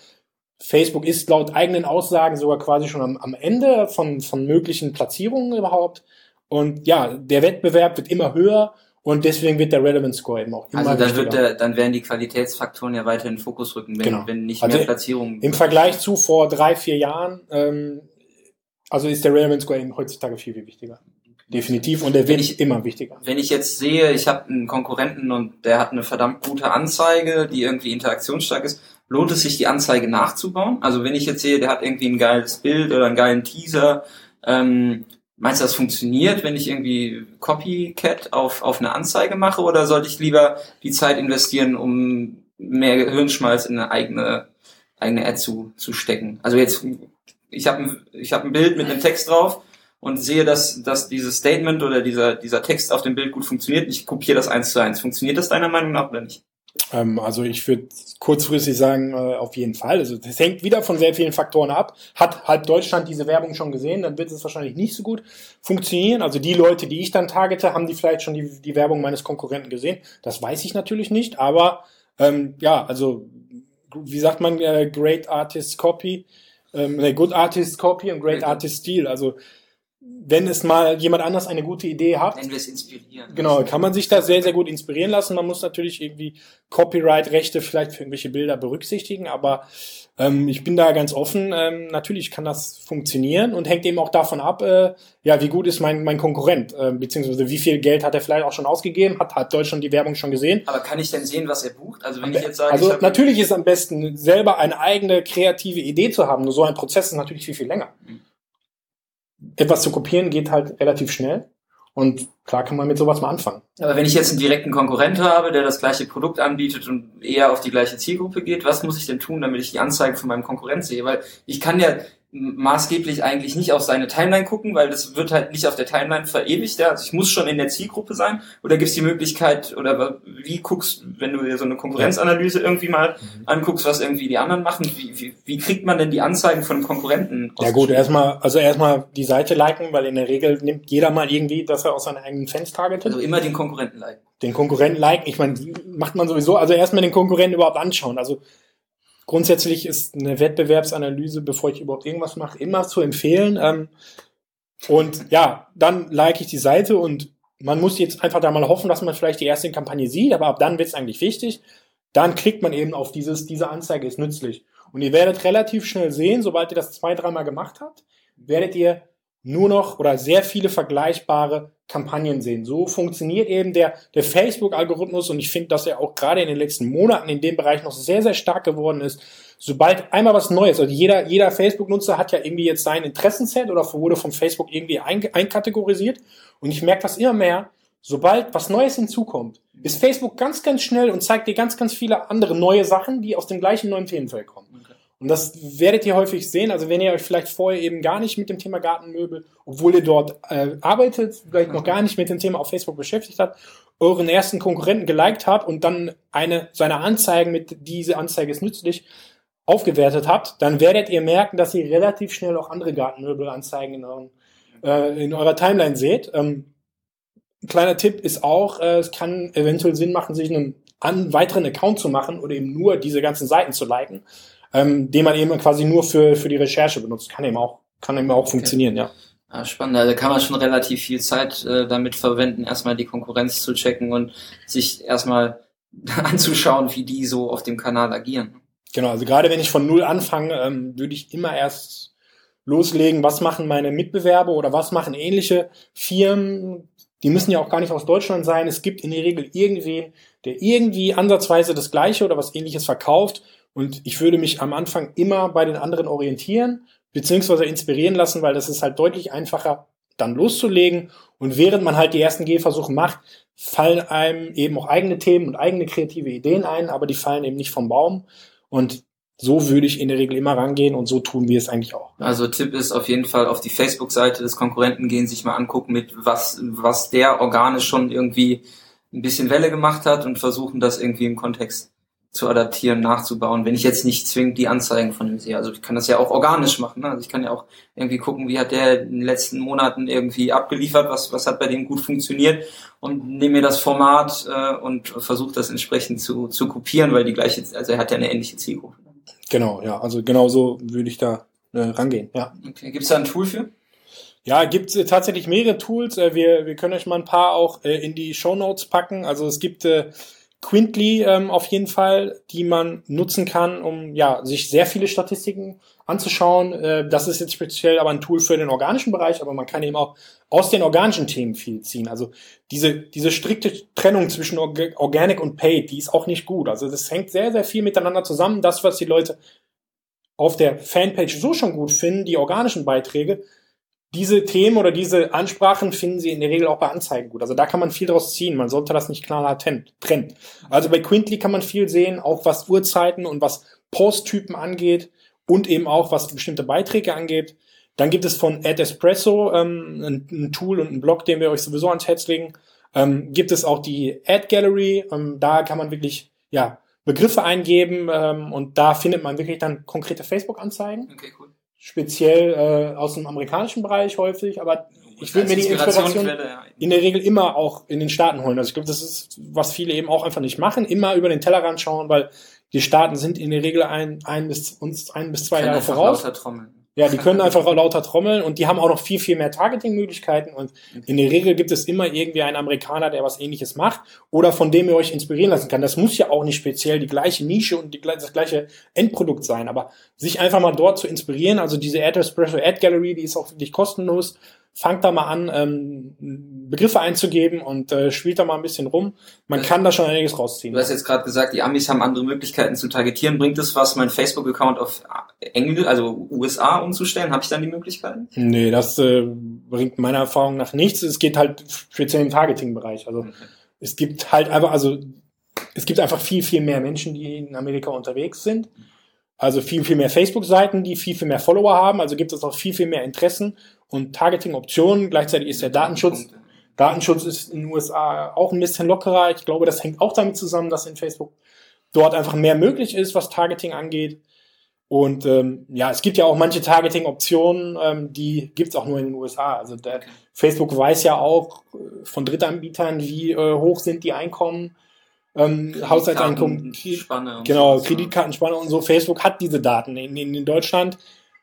Facebook ist laut eigenen Aussagen sogar quasi schon am, am Ende von, von möglichen Platzierungen überhaupt. Und ja, der Wettbewerb wird immer höher und deswegen wird der Relevance Score eben auch immer Also dann wird der, dann werden die Qualitätsfaktoren ja weiter in den Fokus rücken, wenn, genau. wenn nicht also mehr Platzierungen. Im Vergleich zu vor drei, vier Jahren, ähm, also ist der Relevance Score eben heutzutage viel, viel wichtiger. Definitiv und der wird ich, immer wichtiger. Wenn ich jetzt sehe, ich habe einen Konkurrenten und der hat eine verdammt gute Anzeige, die irgendwie interaktionsstark ist, lohnt es sich die Anzeige nachzubauen? Also wenn ich jetzt sehe, der hat irgendwie ein geiles Bild oder einen geilen Teaser, ähm, Meinst du, das funktioniert, wenn ich irgendwie Copycat auf, auf eine Anzeige mache oder sollte ich lieber die Zeit investieren, um mehr Hirnschmalz in eine eigene, eigene Ad zu, zu stecken? Also jetzt, ich habe ich hab ein Bild mit einem Text drauf und sehe, dass, dass dieses Statement oder dieser, dieser Text auf dem Bild gut funktioniert. Ich kopiere das eins zu eins. Funktioniert das deiner Meinung nach oder nicht? Ähm, also ich würde kurzfristig sagen, äh, auf jeden Fall. Also das hängt wieder von sehr vielen Faktoren ab. Hat halb Deutschland diese Werbung schon gesehen, dann wird es wahrscheinlich nicht so gut funktionieren. Also die Leute, die ich dann targete, haben die vielleicht schon die, die Werbung meines Konkurrenten gesehen. Das weiß ich natürlich nicht, aber ähm, ja, also wie sagt man, äh, Great Artist Copy, ähm, Good Artist Copy und Great Artist Steal. Also wenn es mal jemand anders eine gute Idee hat, wenn wir es inspirieren. Genau, kann man sich da sehr, sehr gut inspirieren lassen. Man muss natürlich irgendwie Copyright-Rechte vielleicht für irgendwelche Bilder berücksichtigen, aber ähm, ich bin da ganz offen. Ähm, natürlich kann das funktionieren und hängt eben auch davon ab, äh, ja, wie gut ist mein, mein Konkurrent, äh, beziehungsweise wie viel Geld hat er vielleicht auch schon ausgegeben, hat, hat Deutschland die Werbung schon gesehen. Aber kann ich denn sehen, was er bucht? Also wenn ich jetzt sage, also natürlich ist es am besten, selber eine eigene kreative Idee zu haben. Nur so ein Prozess ist natürlich viel, viel länger. Mhm etwas zu kopieren geht halt relativ schnell. Und klar kann man mit sowas mal anfangen. Aber wenn ich jetzt einen direkten Konkurrent habe, der das gleiche Produkt anbietet und eher auf die gleiche Zielgruppe geht, was muss ich denn tun, damit ich die Anzeigen von meinem Konkurrent sehe? Weil ich kann ja maßgeblich eigentlich nicht auf seine Timeline gucken, weil das wird halt nicht auf der Timeline verewigt. Ja? Also ich muss schon in der Zielgruppe sein. Oder gibt es die Möglichkeit, oder wie guckst, wenn du dir so eine Konkurrenzanalyse irgendwie mal mhm. anguckst, was irgendwie die anderen machen, wie, wie, wie kriegt man denn die Anzeigen von Konkurrenten? Ja gut, erstmal, also erstmal die Seite liken, weil in der Regel nimmt jeder mal irgendwie, dass er aus seinen eigenen Fans targetet. Also immer den Konkurrenten liken. Den Konkurrenten liken, ich meine, macht man sowieso, also erstmal den Konkurrenten überhaupt anschauen. Also Grundsätzlich ist eine Wettbewerbsanalyse, bevor ich überhaupt irgendwas mache, immer zu empfehlen. Ähm, und ja, dann like ich die Seite und man muss jetzt einfach da mal hoffen, dass man vielleicht die erste Kampagne sieht, aber ab dann wird es eigentlich wichtig. Dann klickt man eben auf dieses, diese Anzeige ist nützlich. Und ihr werdet relativ schnell sehen, sobald ihr das zwei, dreimal gemacht habt, werdet ihr nur noch oder sehr viele vergleichbare Kampagnen sehen. So funktioniert eben der, der Facebook-Algorithmus und ich finde, dass er auch gerade in den letzten Monaten in dem Bereich noch sehr, sehr stark geworden ist. Sobald einmal was Neues, also jeder, jeder Facebook-Nutzer hat ja irgendwie jetzt sein Interessenset oder wurde von Facebook irgendwie einkategorisiert und ich merke das immer mehr, sobald was Neues hinzukommt, ist Facebook ganz, ganz schnell und zeigt dir ganz, ganz viele andere neue Sachen, die aus dem gleichen neuen Themenfeld kommen. Und das werdet ihr häufig sehen. Also wenn ihr euch vielleicht vorher eben gar nicht mit dem Thema Gartenmöbel, obwohl ihr dort äh, arbeitet, vielleicht noch gar nicht mit dem Thema auf Facebook beschäftigt habt, euren ersten Konkurrenten geliked habt und dann eine seiner Anzeigen mit diese Anzeige ist nützlich aufgewertet habt, dann werdet ihr merken, dass ihr relativ schnell auch andere Gartenmöbelanzeigen in, euren, äh, in eurer Timeline seht. Ähm, ein kleiner Tipp ist auch, äh, es kann eventuell Sinn machen, sich einen an weiteren Account zu machen oder eben nur diese ganzen Seiten zu liken ähm, den man eben quasi nur für, für die Recherche benutzt. Kann eben auch, kann eben auch okay. funktionieren, ja. Ah, spannend, also kann man schon relativ viel Zeit äh, damit verwenden, erstmal die Konkurrenz zu checken und sich erstmal anzuschauen, wie die so auf dem Kanal agieren. Genau, also gerade wenn ich von null anfange, ähm, würde ich immer erst loslegen, was machen meine Mitbewerber oder was machen ähnliche Firmen. Die müssen ja auch gar nicht aus Deutschland sein. Es gibt in der Regel irgendwen, der irgendwie ansatzweise das Gleiche oder was ähnliches verkauft und ich würde mich am Anfang immer bei den anderen orientieren, beziehungsweise inspirieren lassen, weil das ist halt deutlich einfacher, dann loszulegen. Und während man halt die ersten Gehversuche macht, fallen einem eben auch eigene Themen und eigene kreative Ideen ein, aber die fallen eben nicht vom Baum. Und so würde ich in der Regel immer rangehen und so tun wir es eigentlich auch. Also Tipp ist auf jeden Fall auf die Facebook-Seite des Konkurrenten gehen, sich mal angucken, mit was, was der organisch schon irgendwie ein bisschen Welle gemacht hat und versuchen das irgendwie im Kontext zu adaptieren, nachzubauen, wenn ich jetzt nicht zwingend die Anzeigen von ihm sehe. Also ich kann das ja auch organisch machen. Ne? Also ich kann ja auch irgendwie gucken, wie hat der in den letzten Monaten irgendwie abgeliefert, was, was hat bei dem gut funktioniert und nehme mir das Format äh, und versuche das entsprechend zu, zu kopieren, weil die gleiche, also er hat ja eine ähnliche Zielgruppe. Genau, ja, also genau so würde ich da äh, rangehen. Ja. Okay. Gibt es da ein Tool für? Ja, gibt äh, tatsächlich mehrere Tools. Äh, wir, wir können euch mal ein paar auch äh, in die Show Notes packen. Also es gibt äh, Quintly ähm, auf jeden Fall, die man nutzen kann, um ja sich sehr viele Statistiken anzuschauen. Äh, das ist jetzt speziell aber ein Tool für den organischen Bereich, aber man kann eben auch aus den organischen Themen viel ziehen. Also diese diese strikte Trennung zwischen Org Organic und Paid, die ist auch nicht gut. Also das hängt sehr sehr viel miteinander zusammen. Das, was die Leute auf der Fanpage so schon gut finden, die organischen Beiträge, diese Themen oder diese Ansprachen finden Sie in der Regel auch bei Anzeigen gut. Also da kann man viel draus ziehen. Man sollte das nicht klar trennen. Also bei Quintly kann man viel sehen, auch was Uhrzeiten und was Posttypen angeht und eben auch was bestimmte Beiträge angeht. Dann gibt es von Ad Espresso ähm, ein, ein, Tool und ein Blog, den wir euch sowieso ans Herz legen. Ähm, gibt es auch die Ad Gallery. Ähm, da kann man wirklich ja Begriffe eingeben ähm, und da findet man wirklich dann konkrete Facebook-Anzeigen. Okay, cool speziell äh, aus dem amerikanischen Bereich häufig, aber ich will mir die Inspiration in der Regel immer auch in den Staaten holen. Also ich glaube, das ist, was viele eben auch einfach nicht machen, immer über den Tellerrand schauen, weil die Staaten sind in der Regel ein, ein bis uns ein bis zwei Jahre voraus. Ja, die können einfach lauter trommeln und die haben auch noch viel, viel mehr Targeting-Möglichkeiten und in der Regel gibt es immer irgendwie einen Amerikaner, der was ähnliches macht oder von dem ihr euch inspirieren lassen kann. Das muss ja auch nicht speziell die gleiche Nische und die, das gleiche Endprodukt sein, aber sich einfach mal dort zu inspirieren, also diese Ad Espresso Ad Gallery, die ist auch wirklich kostenlos fangt da mal an, ähm, Begriffe einzugeben und äh, spielt da mal ein bisschen rum. Man kann da schon einiges rausziehen. Du hast jetzt gerade gesagt, die Amis haben andere Möglichkeiten zu targetieren. Bringt es was, mein Facebook-Account auf Englisch, also USA umzustellen? Habe ich dann die Möglichkeiten? Nee, das äh, bringt meiner Erfahrung nach nichts. Es geht halt speziell im Targeting-Bereich. Also okay. es gibt halt einfach, also es gibt einfach viel, viel mehr Menschen, die in Amerika unterwegs sind. Also viel, viel mehr Facebook-Seiten, die viel, viel mehr Follower haben. Also gibt es auch viel, viel mehr Interessen und Targeting-Optionen. Gleichzeitig ist der Datenschutz, Datenschutz ist in den USA auch ein bisschen lockerer. Ich glaube, das hängt auch damit zusammen, dass in Facebook dort einfach mehr möglich ist, was Targeting angeht. Und ähm, ja, es gibt ja auch manche Targeting-Optionen, ähm, die gibt's auch nur in den USA. Also der. Facebook weiß ja auch äh, von Drittanbietern, wie äh, hoch sind die Einkommen, ähm, Haushaltseinkommen, genau, Kreditkartenspanne und so. Facebook hat diese Daten. In, in Deutschland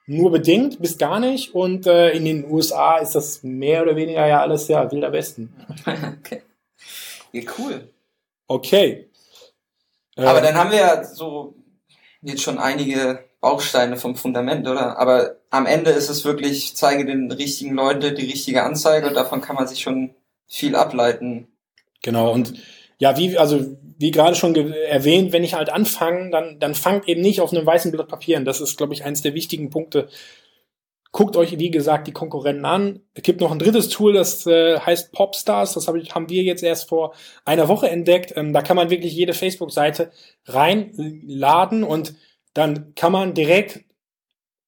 nur bedingt, bis gar nicht. Und äh, in den USA ist das mehr oder weniger ja alles ja wilder Westen. okay. Ja, cool. Okay. Aber äh, dann haben wir ja so jetzt schon einige Bausteine vom Fundament, oder? Aber am Ende ist es wirklich, zeige den richtigen Leuten die richtige Anzeige und davon kann man sich schon viel ableiten. Genau, und ja, wie, also wie gerade schon erwähnt, wenn ich halt anfange, dann, dann fangt eben nicht auf einem weißen Blatt Papier an. Das ist, glaube ich, eines der wichtigen Punkte. Guckt euch, wie gesagt, die Konkurrenten an. Es gibt noch ein drittes Tool, das äh, heißt Popstars. Das hab ich, haben wir jetzt erst vor einer Woche entdeckt. Ähm, da kann man wirklich jede Facebook-Seite reinladen und dann kann man direkt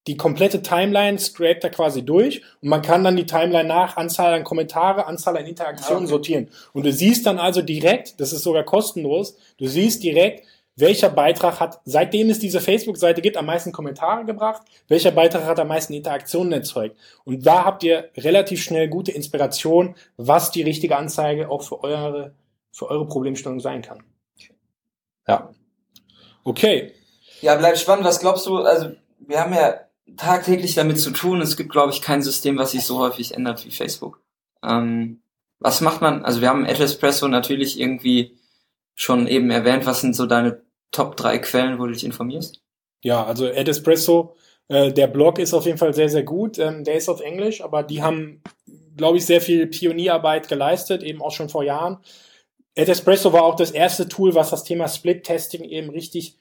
die komplette Timeline scrapt er quasi durch und man kann dann die Timeline nach Anzahl an Kommentare, Anzahl an Interaktionen okay. sortieren. Und du siehst dann also direkt, das ist sogar kostenlos, du siehst direkt, welcher Beitrag hat, seitdem es diese Facebook-Seite gibt, am meisten Kommentare gebracht, welcher Beitrag hat am meisten Interaktionen erzeugt. Und da habt ihr relativ schnell gute Inspiration, was die richtige Anzeige auch für eure, für eure Problemstellung sein kann. Ja. Okay. Ja, bleibt spannend. Was glaubst du, also wir haben ja tagtäglich damit zu tun. Es gibt, glaube ich, kein System, was sich so häufig ändert wie Facebook. Ähm, was macht man? Also wir haben Espresso natürlich irgendwie schon eben erwähnt. Was sind so deine Top drei Quellen, wo du dich informierst? Ja, also Espresso, äh, der Blog ist auf jeden Fall sehr, sehr gut. Ähm, der ist auf Englisch, aber die haben, glaube ich, sehr viel Pionierarbeit geleistet, eben auch schon vor Jahren. Espresso war auch das erste Tool, was das Thema Split-Testing eben richtig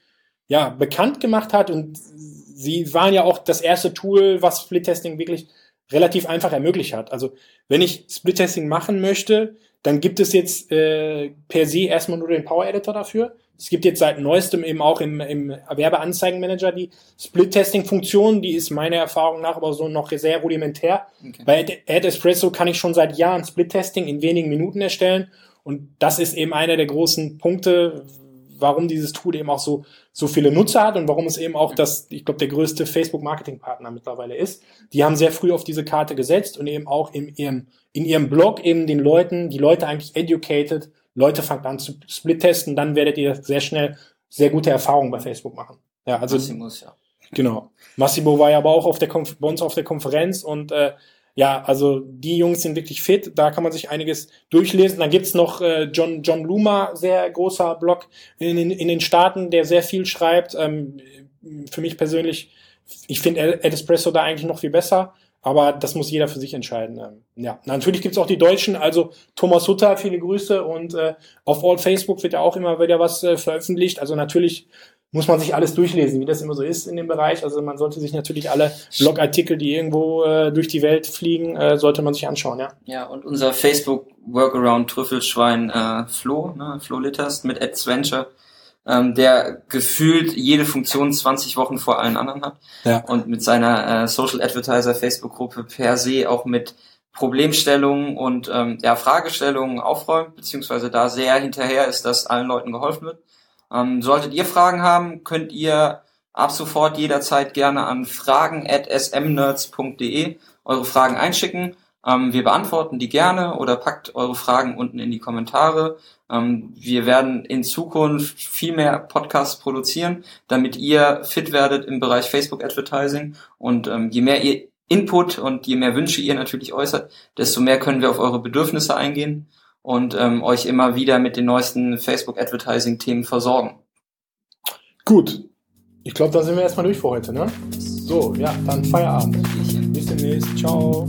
ja, bekannt gemacht hat und sie waren ja auch das erste Tool, was Split-Testing wirklich relativ einfach ermöglicht hat. Also wenn ich Split-Testing machen möchte, dann gibt es jetzt äh, per se erstmal nur den Power Editor dafür. Es gibt jetzt seit neuestem eben auch im, im Werbeanzeigenmanager die Split-Testing-Funktion. Die ist meiner Erfahrung nach aber so noch sehr rudimentär. Okay. Bei Ad Espresso kann ich schon seit Jahren Split-Testing in wenigen Minuten erstellen. Und das ist eben einer der großen Punkte, warum dieses Tool eben auch so, so viele Nutzer hat und warum es eben auch das, ich glaube, der größte Facebook-Marketing-Partner mittlerweile ist. Die haben sehr früh auf diese Karte gesetzt und eben auch in ihrem, in ihrem Blog eben den Leuten, die Leute eigentlich educated, Leute fangt an zu split-testen, dann werdet ihr sehr schnell sehr gute Erfahrungen bei Facebook machen. Ja, also. Massimus, ja. Genau. Massimo war ja aber auch auf der Konf bei uns auf der Konferenz und äh, ja, also die Jungs sind wirklich fit, da kann man sich einiges durchlesen. Dann gibt's noch äh, John, John Luma, sehr großer Blog in, in, in den Staaten, der sehr viel schreibt. Ähm, für mich persönlich, ich finde Ed Espresso da eigentlich noch viel besser, aber das muss jeder für sich entscheiden. Ähm, ja, natürlich gibt's auch die Deutschen, also Thomas Hutter, viele Grüße und äh, auf All Facebook wird ja auch immer wieder was äh, veröffentlicht. Also natürlich muss man sich alles durchlesen, wie das immer so ist in dem Bereich. Also man sollte sich natürlich alle Blogartikel, die irgendwo äh, durch die Welt fliegen, äh, sollte man sich anschauen, ja. Ja, und unser Facebook Workaround Trüffelschwein äh, Flo, ne, Flo Litters mit AdsVenture, ähm, der gefühlt jede Funktion 20 Wochen vor allen anderen hat Ja. und mit seiner äh, Social Advertiser Facebook Gruppe per se auch mit Problemstellungen und ähm, ja, Fragestellungen aufräumt, beziehungsweise da sehr hinterher ist, dass allen Leuten geholfen wird. Ähm, solltet ihr Fragen haben, könnt ihr ab sofort jederzeit gerne an fragen.smnerds.de eure Fragen einschicken. Ähm, wir beantworten die gerne oder packt eure Fragen unten in die Kommentare. Ähm, wir werden in Zukunft viel mehr Podcasts produzieren, damit ihr fit werdet im Bereich Facebook Advertising. Und ähm, je mehr ihr Input und je mehr Wünsche ihr natürlich äußert, desto mehr können wir auf eure Bedürfnisse eingehen und ähm, euch immer wieder mit den neuesten Facebook Advertising Themen versorgen. Gut. Ich glaube, da sind wir erstmal durch für heute, ne? So, ja, dann Feierabend. Bis demnächst. Ciao.